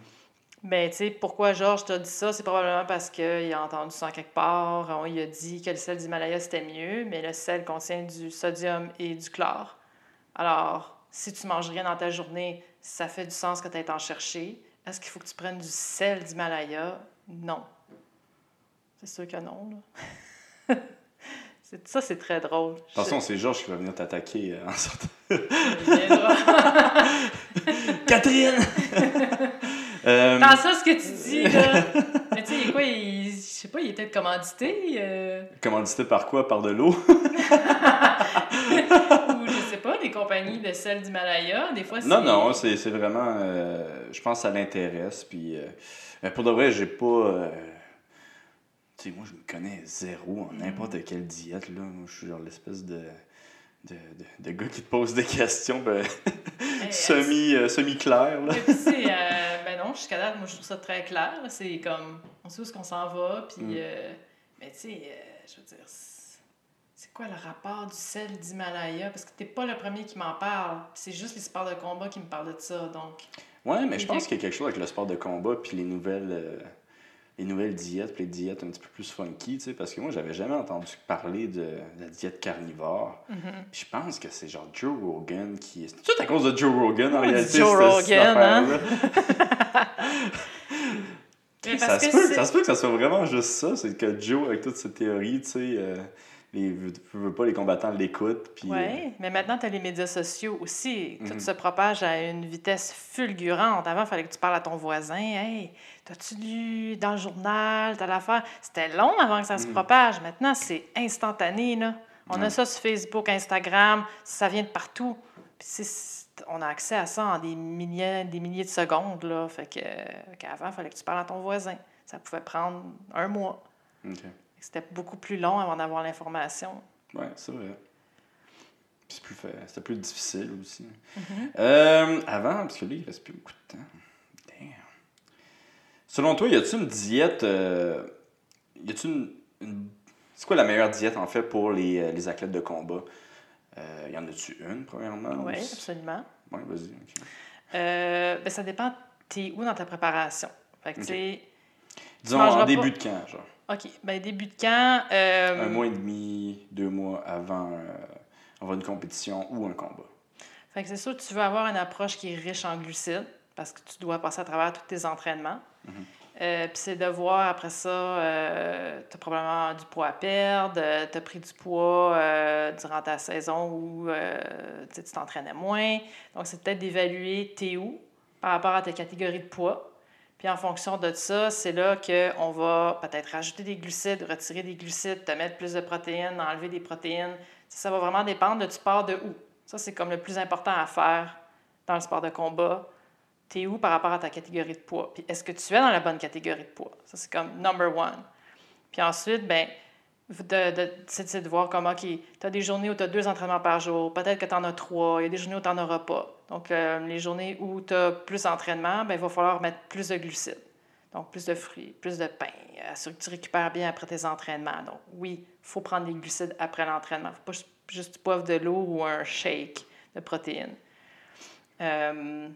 Mais tu sais, pourquoi Georges t'a dit ça? C'est probablement parce qu'il a entendu ça en quelque part. On lui a dit que le sel d'Himalaya, c'était mieux, mais le sel contient du sodium et du chlore. Alors, si tu manges rien dans ta journée, ça fait du sens que tu aies en chercher. Est-ce qu'il faut que tu prennes du sel d'Himalaya? Non. C'est sûr que non. là. Ça, c'est très drôle. Attention, c'est Georges qui va venir t'attaquer euh, en sortant. Catherine! Euh, Dans ça, ce que tu dis, là. Mais tu sais, il est quoi? Il, je sais pas, il est peut-être commandité. euh, Commandité par quoi? Par de l'eau? ou je sais pas, des compagnies de sel d'Himalaya. Des fois, c'est. Non, non, c'est vraiment. euh, je pense que ça l'intéresse. Puis, pour de vrai, j'ai pas. Tu sais, moi, je me connais zéro en n'importe quelle diète. Là. Moi, je suis genre l'espèce de, de, de, de gars qui te pose des questions ben, semi, euh, semi-claires. là. Mais puis, euh, ben non, jusqu'à date, moi, je trouve ça très clair. là. C'est comme, on sait où est-ce qu'on s'en va, puis... Mm. euh, mais tu sais, euh, je veux dire, c'est quoi le rapport du sel d'Himalaya? Parce que t'es pas le premier qui m'en parle. C'est juste les sports de combat qui me parlent de ça, donc... Ouais, mais je pense qu'il y a quelque chose avec le sport de combat puis les nouvelles, les nouvelles diètes, puis les diètes un petit peu plus funky, tu sais, parce que moi, j'avais jamais entendu parler de, de la diète carnivore. Puis je pense que c'est genre Joe Rogan qui... C'est tout à cause de Joe Rogan, en réalité, Joe cette- cette Rogan, hein? ça, se peut, c'est- ça se peut que ça soit vraiment juste ça, c'est que Joe, avec toutes ses théories, tu sais, euh, les, veut pas les combattants l'écoutent, puis... euh, Oui, mais maintenant, tu as les médias sociaux aussi. Tout Mhm. se propage à une vitesse fulgurante. Avant, il fallait que tu parles à ton voisin. Hey, t'as-tu lu dans le journal, t'as l'affaire? C'était long avant que ça se Mhm. propage. Maintenant, c'est instantané. Là. On a ça sur Facebook, Instagram, ça vient de partout. Puis on a accès à ça en des milliers, des milliers de secondes. Là. Fait qu'avant, il fallait que tu parles à ton voisin. Ça pouvait prendre un mois. ok. C'était beaucoup plus long avant d'avoir l'information. Ouais, c'est vrai. C'est plus fa- C'était plus difficile aussi. Mm-hmm. Euh, avant, parce que là, il reste plus beaucoup de temps. Damn. Selon toi, y a-tu une diète. euh, y a-tu une. une- C'est quoi la meilleure diète, en fait, pour les, euh, les athlètes de combat? Euh, y en a-tu une, premièrement? Oui, ou- absolument. Ouais, vas-y. ok. Euh, ben, ça dépend, t'es où dans ta préparation? Fait que, Ok. tu sais, Disons en début pas- de camp, genre. OK, ben, début de camp, euh, Un mois et demi, deux mois avant, euh, avant une compétition ou un combat. fait que c'est sûr que tu veux avoir une approche qui est riche en glucides parce que tu dois passer à travers tous tes entraînements. Mhm. Euh, Puis c'est de voir après ça, tu as probablement du poids à perdre, tu as pris du poids durant ta saison où tu t'entraînais moins. Donc, c'est peut-être d'évaluer t'es où par rapport à tes catégories de poids. Puis en fonction de ça, c'est là qu'on va peut-être rajouter des glucides, retirer des glucides, te mettre plus de protéines, enlever des protéines. Ça, va vraiment dépendre de tu pars de où. Ça, c'est comme le plus important à faire dans le sport de combat. T'es où par rapport à ta catégorie de poids? Puis est-ce que tu es dans la bonne catégorie de poids? Ça, c'est comme number one. Puis ensuite, ben de, de, c'est de voir comment, OK, tu as des journées où tu as deux entraînements par jour, peut-être que tu en as trois, il y a des journées où tu n'en auras pas. Donc, euh, les journées où tu as plus d'entraînement, ben, il va falloir mettre plus de glucides. Donc, plus de fruits, plus de pain, assurer que tu récupères bien après tes entraînements. Donc, oui, il faut prendre des glucides après l'entraînement. Il ne faut pas ju- juste du poivre de l'eau ou un shake de protéines. Euh,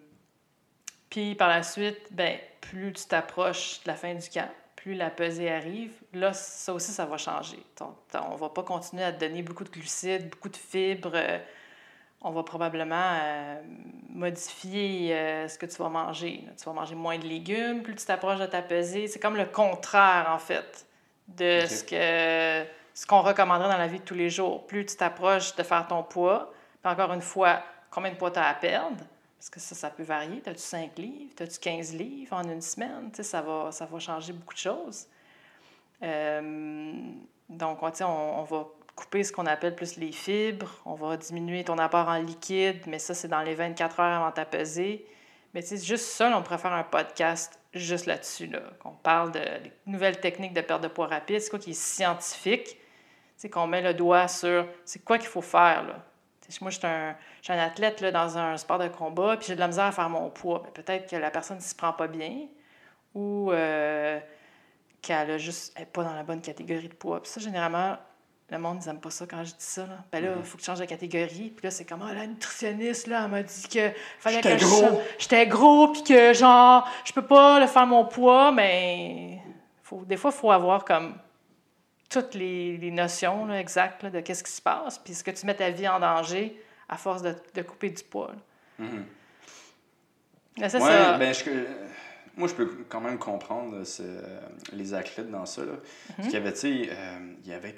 puis par la suite, ben, plus tu t'approches de la fin du camp, plus la pesée arrive, là, ça aussi, ça va changer. Donc, on ne va pas continuer à te donner beaucoup de glucides, beaucoup de fibres. on va probablement euh, modifier euh, ce que tu vas manger. Tu vas manger moins de légumes, plus tu t'approches de ta pesée. C'est comme le contraire, en fait, de ce que ce qu'on recommanderait dans la vie de tous les jours. Plus tu t'approches de faire ton poids, puis encore une fois, combien de poids tu as à perdre, parce que ça, ça peut varier. As-tu 5 livres? As-tu 15 livres en une semaine? Ça va, ça va changer beaucoup de choses. Euh, donc, on, on, on va couper ce qu'on appelle plus les fibres. On va diminuer ton apport en liquide, mais ça, c'est dans les 24 heures avant ta pesée. Mais tu sais, juste ça, on pourrait faire un podcast juste là-dessus, là, qu'on parle de nouvelles techniques de perte de poids rapide, c'est quoi qui est scientifique, c'est qu'on met le doigt sur c'est quoi qu'il faut faire. Là? Moi, je suis un, je un athlète là, dans un sport de combat, puis j'ai de la misère à faire mon poids. Mais peut-être que la personne ne s'y prend pas bien ou euh, qu'elle a juste elle est pas dans la bonne catégorie de poids. Puis ça, généralement, le monde, ils n'aiment pas ça quand je dis ça. Là. Ben là, il faut que tu changes de catégorie. Puis là, c'est comme, ah, la nutritionniste, là, elle m'a dit que fallait J'étais que je gros. change- J'étais gros, puis que, genre, je peux pas le faire mon poids, mais faut, des fois, il faut avoir comme toutes les, les notions là, exactes là, de qu'est-ce qui se passe, puis est-ce que tu mets ta vie en danger à force de, de couper du poids. là. Mais c'est Ouais, ça. ben, je- moi, je peux quand même comprendre euh, ce- les athlètes dans ça. Là. Mhm. Parce qu'il y avait, tu sais, euh, il y avait.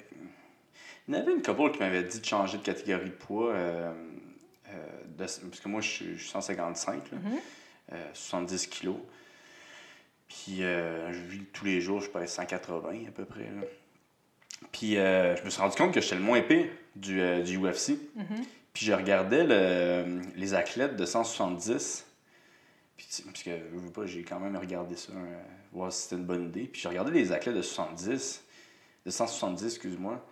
Il y en avait une couple qui m'avait dit de changer de catégorie de poids. euh, euh, de- parce que moi, je suis je suis 155, là, Mhm. euh, 70 kilos. Puis, je vis tous les jours, je pèse 180 à peu près. là. Puis, euh, je me suis rendu compte que j'étais le moins épais du, euh, du UFC. Mhm. Puis, je regardais le- les athlètes de 170. Puis, parce que je veux pas, j'ai quand même regardé ça, euh, voir si c'était une bonne idée. Puis, j'ai regardé les athlètes de 70, de 170, excuse-moi.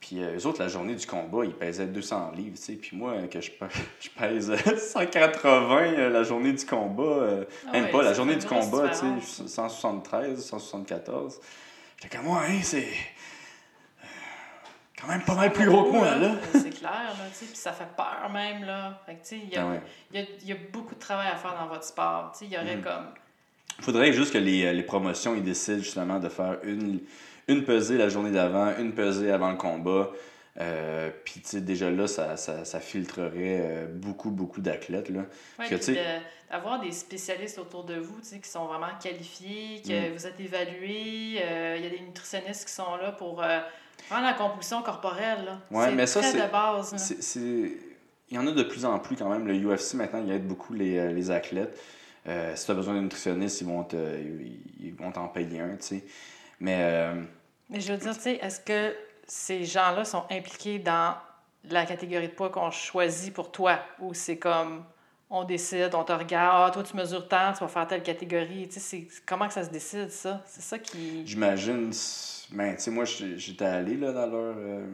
Puis, euh, eux autres, la journée du combat, ils pesaient 200 livres, tu sais. Puis, moi, que je, je pèse 180 euh, la journée du combat, euh, Ah même ouais, pas, la journée du combat, tu sais, différence. 173, 174. J'étais comme, ouais, hein, c'est quand même pas mal plus gros que moi, là. C'est clair, là, tu sais, puis ça fait peur même, là. Fait que, tu sais, il y, a- Ah ouais. il y a- il y a beaucoup de travail à faire dans votre sport. Tu sais, il y aurait Mm. comme... faudrait juste que les, les promotions ils décident justement de faire une, une pesée la journée d'avant, une pesée avant le combat. Euh, Puis, tu sais, déjà là, ça, ça, ça filtrerait euh, beaucoup, beaucoup d'athlètes. Là. Ouais, Parce que, puis de- d'avoir des spécialistes autour de vous, tu sais, qui sont vraiment qualifiés, que Mm. vous êtes évalués. euh, Il y a des nutritionnistes qui sont là pour euh, faire la compulsion corporelle, là. Ouais, mais ça, c'est- de base, là. Il y en a de plus en plus quand même. Le UFC, maintenant, il aide beaucoup les, euh, les athlètes. Euh, si tu as besoin d'un nutritionniste, ils vont te- ils vont t'en payer un, tu sais. Mais euh, Mais je veux dire, tu sais, est-ce que ces gens-là sont impliqués dans la catégorie de poids qu'on choisit pour toi? Ou c'est comme, on décide, on te regarde, ah, toi, tu mesures tant, tu vas faire telle catégorie. Tu sais, comment que ça se décide, ça? C'est ça qui... J'imagine, ben, tu sais, moi, j'étais allé là, dans leur, euh,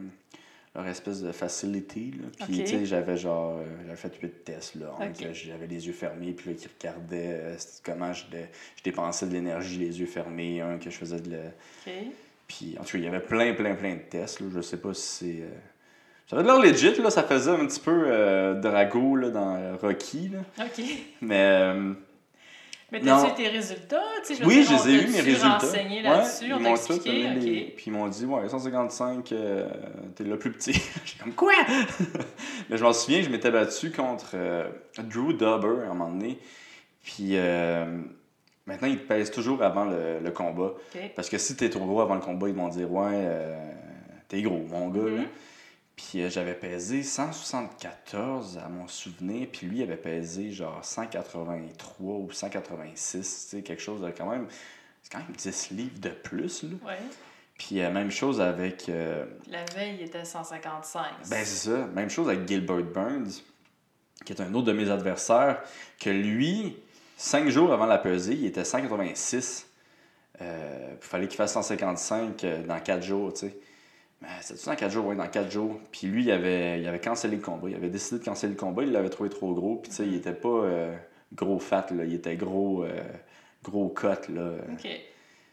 leur espèce de facility. Là. Puis, tu sais, j'avais genre, euh, j'avais fait huit tests, là. en Ok. que J'avais les yeux fermés, puis là, qui regardaient euh, comment je, je dépensais de l'énergie, les yeux fermés. Un que je faisais de la. OK. Puis, en tout cas, il y avait plein, plein, plein de tests, là. Je sais pas si c'est. euh, Ça avait de l'air legit, là. Ça faisait un petit peu euh, Drago, là, dans euh, Rocky, là. OK. Mais. Mais t'as-tu eu tes résultats? Je Oui, je les ai eu, mes résultats. renseigné là-dessus, ils on t'a expliqué? donné les-. Puis ils m'ont dit, ouais, 155, euh, t'es le plus petit. J'étais comme, quoi? Mais je m'en souviens, je m'étais battu contre euh, Drew Dobber à un moment donné. Puis euh, maintenant, ils te pèsent toujours avant le, le combat. Parce que si t'es trop gros avant le combat, ils vont dire, ouais, euh, t'es gros, mon gars. Puis euh, j'avais pesé 174 à mon souvenir, puis lui il avait pesé genre 183 ou 186, tu sais, quelque chose de quand même. C'est quand même 10 livres de plus, là. Ouais. Puis euh, même chose avec. euh, La veille, il était 155. ben c'est ça, même chose avec Gilbert Burns, qui est un autre de mes adversaires, que lui, 5 jours avant la pesée, il était 186. Euh, il fallait qu'il fasse 155 euh, dans 4 jours, tu sais. Ben, C'était-tu dans 4 jours? Oui, dans 4 jours. Puis lui, il avait, il avait cancellé le combat. Il avait décidé de canceller le combat. Il l'avait trouvé trop gros. Puis tu sais, il était pas euh, gros fat, là. Il était gros, euh, gros cut, là. OK.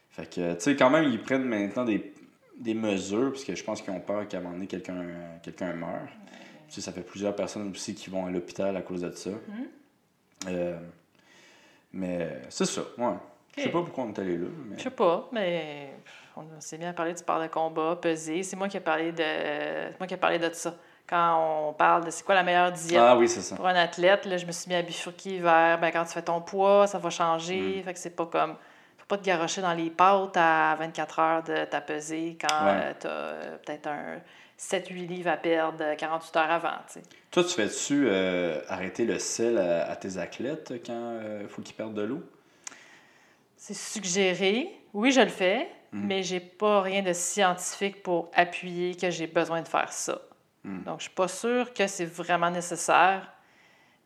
Fait que, tu sais, quand même, ils prennent maintenant des, des mesures, parce que je pense qu'ils ont peur qu'à un moment donné, quelqu'un quelqu'un meure. Tu sais, ça fait plusieurs personnes aussi qui vont à l'hôpital à cause de ça. Euh, mais c'est ça, ouais. Je sais pas pourquoi on est allé là. Mais... Je sais pas, mais on s'est bien parlé du sport de combat, peser. C'est moi qui ai parlé de c'est moi qui ai parlé de ça. Quand on parle de c'est quoi la meilleure diète Ah oui, c'est ça. pour un athlète, là, je me suis mis à bifurquer vers ben, quand tu fais ton poids, ça va Mm. changer. Fait que c'est pas comme. Faut pas te garocher dans les pâtes à 24 heures de ta pesée quand Ouais. tu as peut-être un 7-8 livres à perdre 48 heures avant. Toi, tu fais-tu euh, arrêter le sel à, à tes athlètes quand il faut qu'ils perdent de l'eau? C'est suggéré. Oui, je le fais, Mm. mais j'ai pas rien de scientifique pour appuyer que j'ai besoin de faire ça. Mm. Donc, je suis pas sûre que c'est vraiment nécessaire.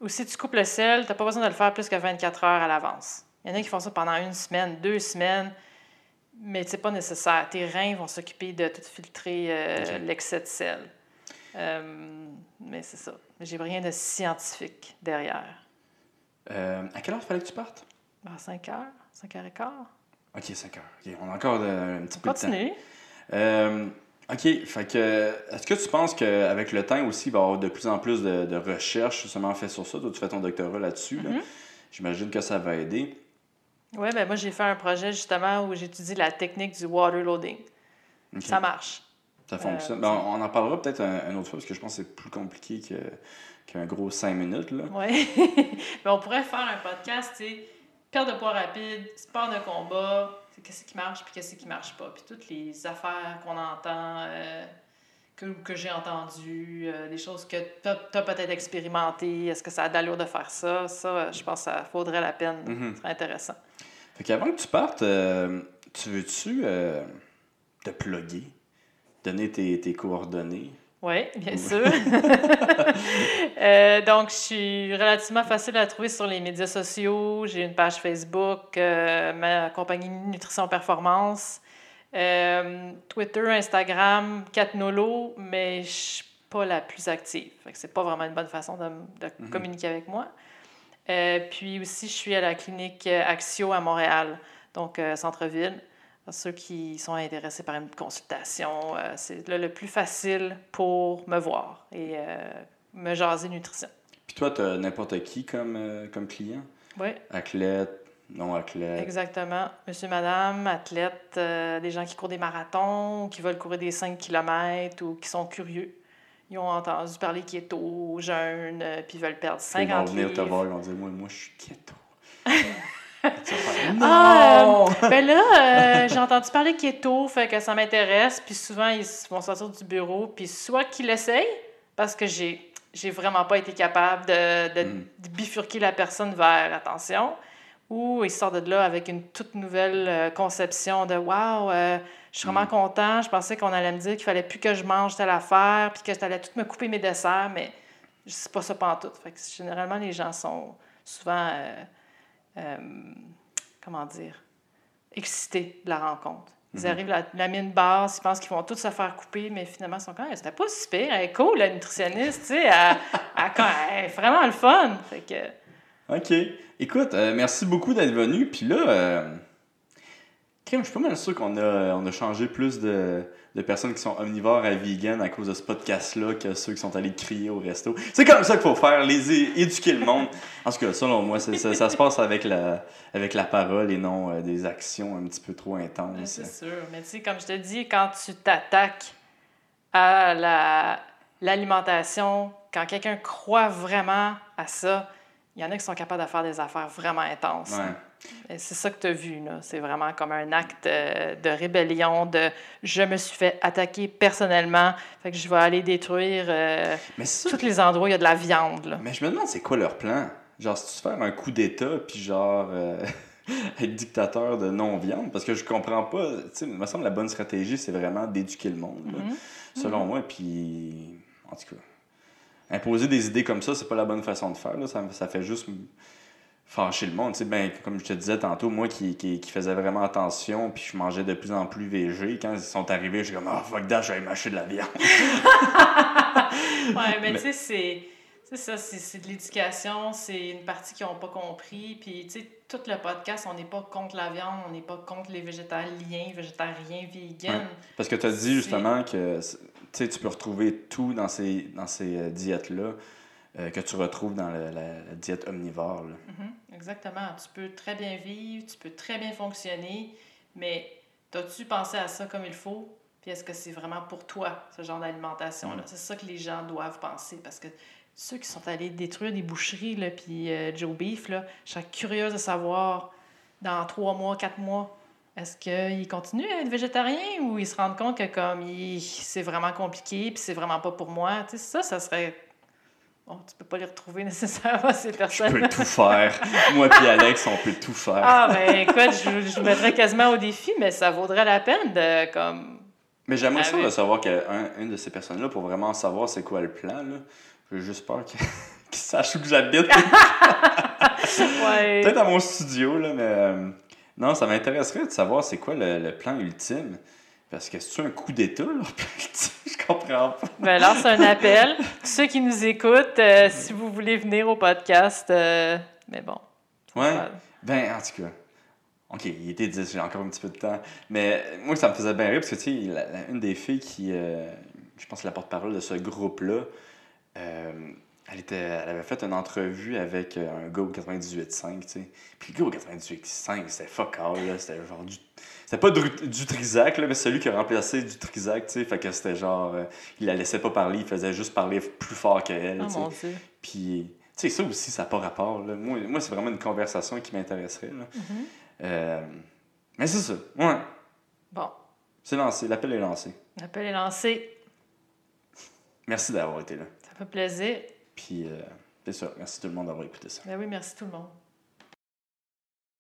Ou si tu coupes le sel, tu n'as pas besoin de le faire plus que 24 heures à l'avance. Il y en a qui font ça pendant une semaine, deux semaines, mais c'est pas nécessaire. Tes reins vont s'occuper de tout filtrer euh, l'excès de sel. Euh, mais c'est ça. J'ai rien de scientifique derrière. Euh, à quelle heure fallait que tu partes? À 5 heures, 5 heures et quart. Ok, 5 heures. Ok, on a encore euh, un petit peu de temps. Continue. Euh, OK. Fait que, est-ce que tu penses qu'avec le temps aussi, il va y avoir de plus en plus de, de recherches justement faites sur ça? Toi, tu fais ton doctorat là-dessus. là. Mhm. J'imagine que ça va aider. Oui, ben moi, j'ai fait un projet justement où j'étudie la technique du water loading. Ça marche. Ça fonctionne. Euh, Ben, on en parlera peut-être un, un autre fois parce que je pense que c'est plus compliqué que- qu'un gros 5 minutes. Oui. Mais on pourrait faire un podcast, tu sais, perte de poids rapide, sport de combat, qu'est-ce qui marche puis qu'est-ce qui marche pas. Puis toutes les affaires qu'on entend, euh, que, que j'ai entendues, euh, des choses que tu as, peut-être expérimentées, est-ce que ça a d'allure de faire ça? Ça, euh, je pense que ça vaudrait la peine. Mhm. Ce serait intéressant. Fait qu'avant que tu partes, euh, tu veux-tu te plugger? Donner tes, tes coordonnées? Oui, bien sûr. Euh, donc, je suis relativement facile à trouver sur les médias sociaux. J'ai une page Facebook, euh, ma compagnie Nutrition Performance, Euh, Twitter, Instagram, Catnolo, mais je suis pas la plus active. C'est pas vraiment une bonne façon de, de communiquer avec moi. Puis aussi, je suis à la clinique Axio à Montréal, donc euh, Ceux qui sont intéressés par une consultation, euh, c'est là le plus facile pour me voir et euh, me jaser nutrition. Puis toi, tu as n'importe qui comme, euh, comme client? Oui, Athlète, non athlète? exactement. Monsieur, madame, athlète, des gens qui courent des marathons, qui veulent courir des 5 km ou qui sont curieux. Ils ont entendu parler keto, jeûne, puis ils veulent perdre Ils vont 50 venir te livres. voir, ils vont dire Moi, moi je suis keto. Ah, non! Ben là, euh, j'ai entendu parler keto, fait que ça m'intéresse. Puis souvent, ils vont sortir du bureau, puis soit qu'ils l'essayent, parce que j'ai, j'ai vraiment pas été capable de, de- Mm. de bifurquer la personne vers attention, ou ils sortent de là avec une toute nouvelle euh, conception de Waouh, euh, je suis vraiment content, je pensais qu'on allait me dire qu'il fallait plus que je mange telle affaire, puis que tu allais tout me couper mes desserts, mais c'est pas ça pantoute. Fait que généralement, les gens sont souvent. euh, euh, comment dire, excités de la rencontre. Ils arrivent la, la mine basse, ils pensent qu'ils vont tous se faire couper, mais finalement, ils sont quand même, c'était pas si pire, elle est cool, la nutritionniste, tu sais, elle, elle- elle est vraiment le fun. Fait que, OK. Écoute, euh, merci beaucoup d'être venu. Puis là, euh, crème, je suis pas mal sûr qu'on a, on a changé plus de, de personnes qui sont omnivores à vegan à cause de ce podcast-là que ceux qui sont allés crier au resto. C'est comme ça qu'il faut faire, les éduquer le monde. En tout cas, selon moi, ça, ça se passe avec la, avec la parole et non euh, des actions un petit peu trop intenses. c'est sûr. Mais tu sais, comme je te dis, quand tu t'attaques à la- l'alimentation, quand quelqu'un croit vraiment à ça, il y en a qui sont capables de faire des affaires vraiment intenses. Ouais. C'est ça que tu as vu, là. C'est vraiment comme un acte euh, de rébellion, de je me suis fait attaquer personnellement, fait que je vais aller détruire euh, ça tous les endroits où il y a de la viande, là. Mais je me demande c'est quoi leur plan? Genre, si tu faire un coup d'État, puis genre euh, être dictateur de non-viande, parce que je comprends pas. Tu sais, il me semble que la bonne stratégie, c'est vraiment d'éduquer le monde, là, Mhm. selon moi. Puis, en tout cas, imposer des idées comme ça, c'est pas la bonne façon de faire. Là. Ça, ça fait juste fâcher le monde. Tu sais, ben, comme je te disais tantôt, moi qui, qui, qui faisais vraiment attention, puis je mangeais de plus en plus végé, quand ils sont arrivés, j'étais comme, ah, fuck that, j'allais mâcher de la viande. Ouais, mais tu sais, c'est. C'est ça, c'est c'est de l'éducation, c'est une partie qu'ils n'ont pas compris. Puis, tu sais, tout le podcast, on n'est pas contre la viande, on n'est pas contre les végétaliens, végétariens, vegan. Ouais. Parce que tu as dit justement que tu peux retrouver tout dans ces, dans ces euh, diètes-là euh, que tu retrouves dans le- la, la diète omnivore. là. Mhm, exactement. Tu peux très bien vivre, tu peux très bien fonctionner, mais as-tu pensé à ça comme il faut? Puis est-ce que c'est vraiment pour toi, ce genre d'alimentation-là? C'est ça que les gens doivent penser, parce que ceux qui sont allés détruire des boucheries, là, puis euh, Joe Beef, là, je serais curieuse de savoir, dans trois mois, quatre mois, est-ce qu'ils continuent à être végétariens ou ils se rendent compte que comme c'est vraiment compliqué, puis c'est vraiment pas pour moi? Tu sais, ça, ça serait... Bon, tu peux pas les retrouver nécessairement, ces Je personnes peux tout faire. Moi puis Alex, on peut tout faire. ah, ben écoute, je, je mettrais quasiment au défi, mais ça vaudrait la peine de, comme... Mais j'aimerais Ah ça oui. de savoir qu'une de ces personnes-là, pour vraiment savoir c'est quoi le plan, là, j'ai juste peur que- qui sache où j'habite. Ouais. Peut-être à mon studio, là, mais. euh, non, ça m'intéresserait de savoir c'est quoi le, le plan ultime. Parce que c'est un coup d'État, leur plan ultime? Comprends pas. Ben, lance un appel. Ceux qui nous écoutent, euh, si vous voulez venir au podcast, euh, mais bon. Ouais. Ben, en tout cas. Ok, il était 10, j'ai encore un petit peu de temps. Mais moi, ça me faisait bien rire parce que, tu sais, la- la- une des filles qui. euh, je pense que la porte-parole de ce groupe-là, elle, était, elle avait fait une entrevue avec un gars au 98.5, tu sais. Puis le gars au 98.5, c'était fuck all, là. C'était genre du. C'était pas du, Trisac, là, mais celui qui a remplacé du Trisac, tu sais. Fait que c'était genre. euh, il la laissait pas parler, il faisait juste parler plus fort qu'elle, Oh tu sais. mon Dieu. Puis, tu sais, ça aussi, ça n'a pas rapport. Là. Moi, moi c'est vraiment une conversation qui m'intéresserait. là. Euh, mais c'est ça. Ouais. Bon, C'est lancé. L'appel est lancé. l'appel est lancé. Merci d'avoir été là. Ça fait plaisir. Puis, euh, c'est ça. Merci tout le monde d'avoir écouté ça. Ben oui, merci tout le monde.